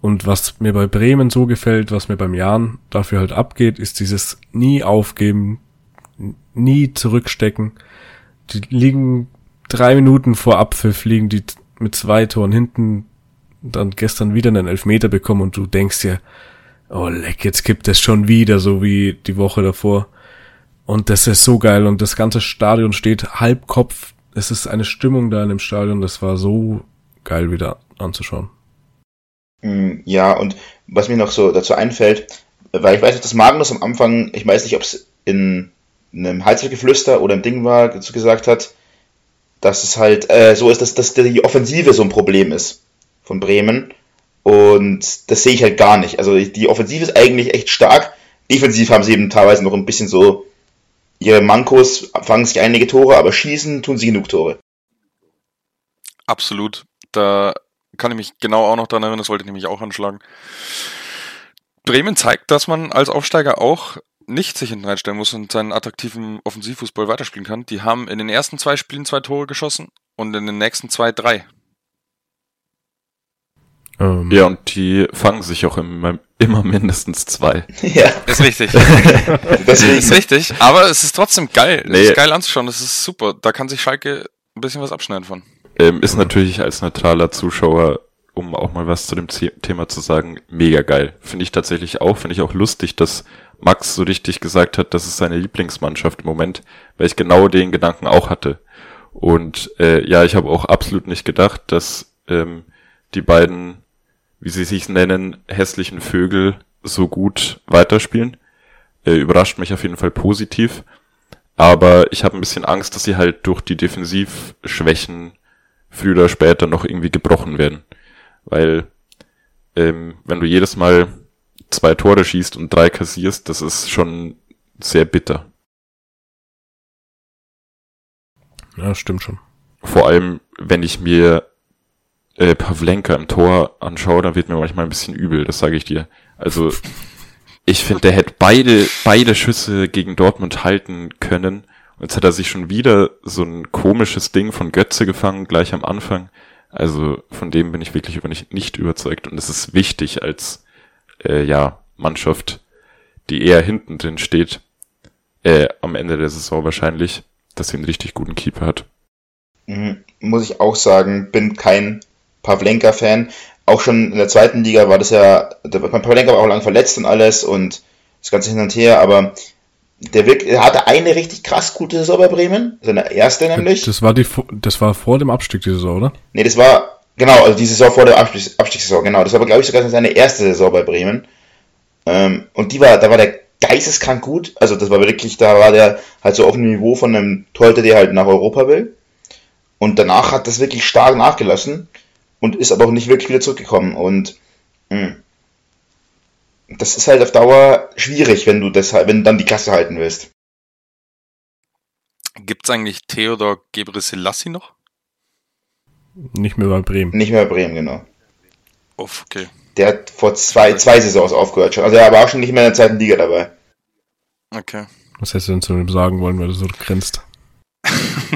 Und was mir bei Bremen so gefällt, was mir beim Jan dafür halt abgeht, ist dieses nie aufgeben, nie zurückstecken. Die liegen drei Minuten vor Abpfiff, liegen die mit zwei Toren hinten, dann gestern wieder einen Elfmeter bekommen und du denkst dir, oh leck, jetzt kippt es schon wieder, so wie die Woche davor. Und das ist so geil und das ganze Stadion steht halb Kopf. Es ist eine Stimmung da in dem Stadion, das war so geil wieder anzuschauen. Mm, Ja, und was mir noch so dazu einfällt, weil ich weiß dass Magnus am Anfang, ich weiß nicht, ob es in einem Halsgeflüster oder im Ding war, gesagt hat, dass es halt äh, so ist, dass, dass die Offensive so ein Problem ist von Bremen. Und das sehe ich halt gar nicht. Also die Offensive ist eigentlich echt stark. Defensiv haben sie eben teilweise noch ein bisschen so ihre Mankos, fangen sich einige Tore, aber schießen tun sie genug Tore. Absolut. Da kann ich mich genau auch noch dran erinnern, das wollte ich nämlich auch anschlagen. Bremen zeigt, dass man als Aufsteiger auch nicht sich hinten reinstellen muss und seinen attraktiven Offensivfußball weiterspielen kann. Die haben in den ersten zwei Spielen zwei Tore geschossen und in den nächsten zwei drei. Ähm, Ja, und die fangen sich auch immer, immer mindestens zwei. ja, Ist richtig. deswegen. ist richtig, aber es ist trotzdem geil. Es Nee. ist geil anzuschauen, das ist super. Da kann sich Schalke ein bisschen was abschneiden von. Ähm, ist natürlich als neutraler Zuschauer, um auch mal was zu dem The Thema zu sagen, mega geil. Finde ich tatsächlich auch. Finde ich auch lustig, dass Max so richtig gesagt hat, das ist seine Lieblingsmannschaft im Moment, weil ich genau den Gedanken auch hatte. Und äh, ja, ich habe auch absolut nicht gedacht, dass ähm, die beiden, wie sie sich nennen, hässlichen Vögel so gut weiterspielen. Äh, überrascht mich auf jeden Fall positiv. Aber ich habe ein bisschen Angst, dass sie halt durch die Defensivschwächen früher oder später noch irgendwie gebrochen werden. Weil ähm, wenn du jedes Mal zwei Tore schießt und drei kassierst, das ist schon sehr bitter. ja, stimmt schon. Vor allem, wenn ich mir äh, Pavlenka im Tor anschaue, dann wird mir manchmal ein bisschen übel, das sage ich dir. Also ich finde, der hätte beide, beide Schüsse gegen Dortmund halten können. Und jetzt hat er sich schon wieder so ein komisches Ding von Götze gefangen, gleich am Anfang. Also von dem bin ich wirklich über nicht, nicht überzeugt. Und es ist wichtig als äh, ja, Mannschaft, die eher hinten drin steht, äh, am Ende der Saison wahrscheinlich, dass sie einen richtig guten Keeper hat. Mhm. Muss ich auch sagen, bin kein Pavlenka-Fan. Auch schon in der zweiten Liga war das ja, der Pavlenka war auch lange verletzt und alles und das ganze hin und her, aber der, wirk- er hatte eine richtig krass gute Saison bei Bremen, seine erste nämlich. Das war die, vor- das war vor dem Abstieg die Saison, oder? Nee, das war, genau, also die Saison vor der Abstiegs Abstiegssaison, genau. Das war aber, glaube ich, sogar seine erste Saison bei Bremen. Ähm, und die war, da war der geisteskrank gut. Also das war wirklich, da war der halt so auf dem Niveau von einem Torhüter, der halt nach Europa will. Und danach hat das wirklich stark nachgelassen und ist aber auch nicht wirklich wieder zurückgekommen. Und mh, das ist halt auf Dauer schwierig, wenn du das, halt- wenn du dann die Klasse halten willst. Gibt's eigentlich Theodor Gebrselassie noch? Nicht mehr bei Bremen. Nicht mehr bei Bremen, genau. Uff, okay. Der hat vor zwei, zwei Saisons aufgehört schon. Also er war auch schon nicht mehr in der zweiten Liga dabei. Okay. Was hättest du denn zu dem sagen wollen, weil du so grinst?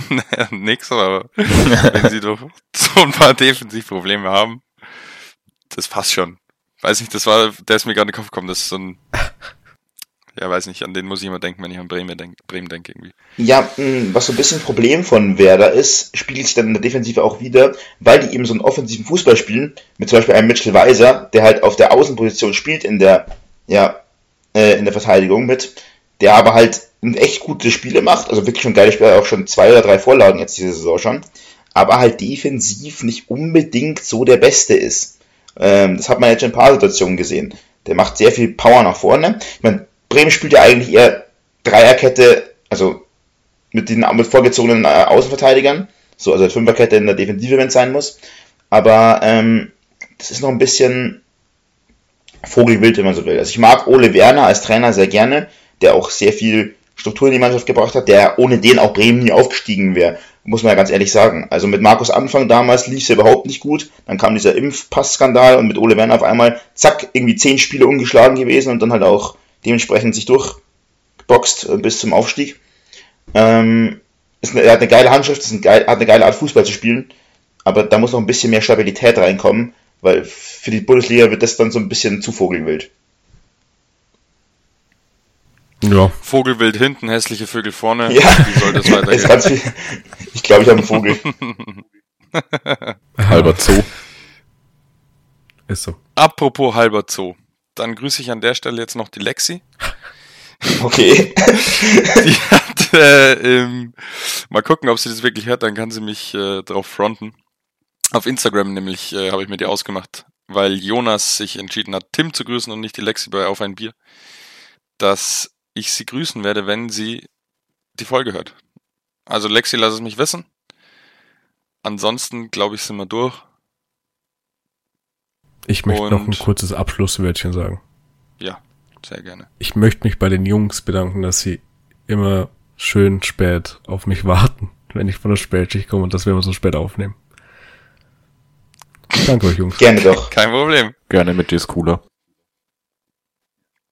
Naja, nix, aber wenn sie doch so ein paar Defensivprobleme haben, das passt schon. Weiß nicht, das war, der ist mir gerade in den Kopf gekommen, das ist so ein, ja, weiß nicht, an den muss ich immer denken, wenn ich an Bremen denke, Bremen denke irgendwie. Ja, mh, was so ein bisschen Problem von Werder ist, spiegelt sich dann in der Defensive auch wieder, weil die eben so einen offensiven Fußball spielen, mit zum Beispiel einem Mitchell Weiser, der halt auf der Außenposition spielt in der, ja, äh, in der Verteidigung mit, der aber halt echt gute Spiele macht, also wirklich schon geile Spiele, auch schon zwei oder drei Vorlagen jetzt diese Saison schon, aber halt defensiv nicht unbedingt so der Beste ist. Ähm, das hat man jetzt schon in ein paar Situationen gesehen. Der macht sehr viel Power nach vorne. Ich meine, Bremen spielt ja eigentlich eher Dreierkette, also mit den mit vorgezogenen äh, Außenverteidigern, so also Fünferkette in der Defensive, wenn es sein muss. Aber ähm, das ist noch ein bisschen Vogelwild, wenn man so will. Also ich mag Ole Werner als Trainer sehr gerne, der auch sehr viel Struktur in die Mannschaft gebracht hat, der ohne den auch Bremen nie aufgestiegen wäre, muss man ja ganz ehrlich sagen. Also mit Markus Anfang damals lief es ja überhaupt nicht gut, dann kam dieser Impfpass-Skandal und mit Ole Werner auf einmal, zack, irgendwie zehn Spiele ungeschlagen gewesen und dann halt auch dementsprechend sich durchgeboxt äh, bis zum Aufstieg. Ähm, eine, er hat eine geile Handschrift, ist ein geil, hat eine geile Art Fußball zu spielen, aber da muss noch ein bisschen mehr Stabilität reinkommen, weil für die Bundesliga wird das dann so ein bisschen zu vogelwild. Ja, Vogelwild hinten, hässliche Vögel vorne. Ja. Wie soll das weitergehen? ich glaube, ich habe einen Vogel. Halber Zoo. Ist so. Apropos halber Zoo. Dann grüße ich an der Stelle jetzt noch die Lexi. Okay. Die hat, äh, ähm, mal gucken, ob sie das wirklich hört, dann kann sie mich äh, drauf fronten. Auf Instagram nämlich äh, habe ich mir die ausgemacht, weil Jonas sich entschieden hat, Tim zu grüßen und nicht die Lexi bei Auf ein Bier, dass ich sie grüßen werde, wenn sie die Folge hört. Also Lexi, lass es mich wissen. Ansonsten, glaube ich, sind wir durch. Ich möchte noch ein Und- kurzes Abschlusswörtchen sagen. Ja, sehr gerne. Ich möchte mich bei den Jungs bedanken, dass sie immer schön spät auf mich warten, wenn ich von der Spätschicht komme und dass wir immer so spät aufnehmen. Danke euch, Jungs. Gerne doch. Kein Problem. Gerne mit dir ist cooler.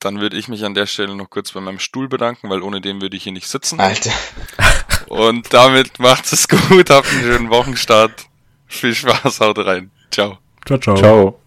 Dann würde ich mich an der Stelle noch kurz bei meinem Stuhl bedanken, weil ohne den würde ich hier nicht sitzen. Alter. Und damit macht es gut, habt einen schönen Wochenstart. Viel Spaß, haut rein. Ciao. Ciao, ciao. Ciao.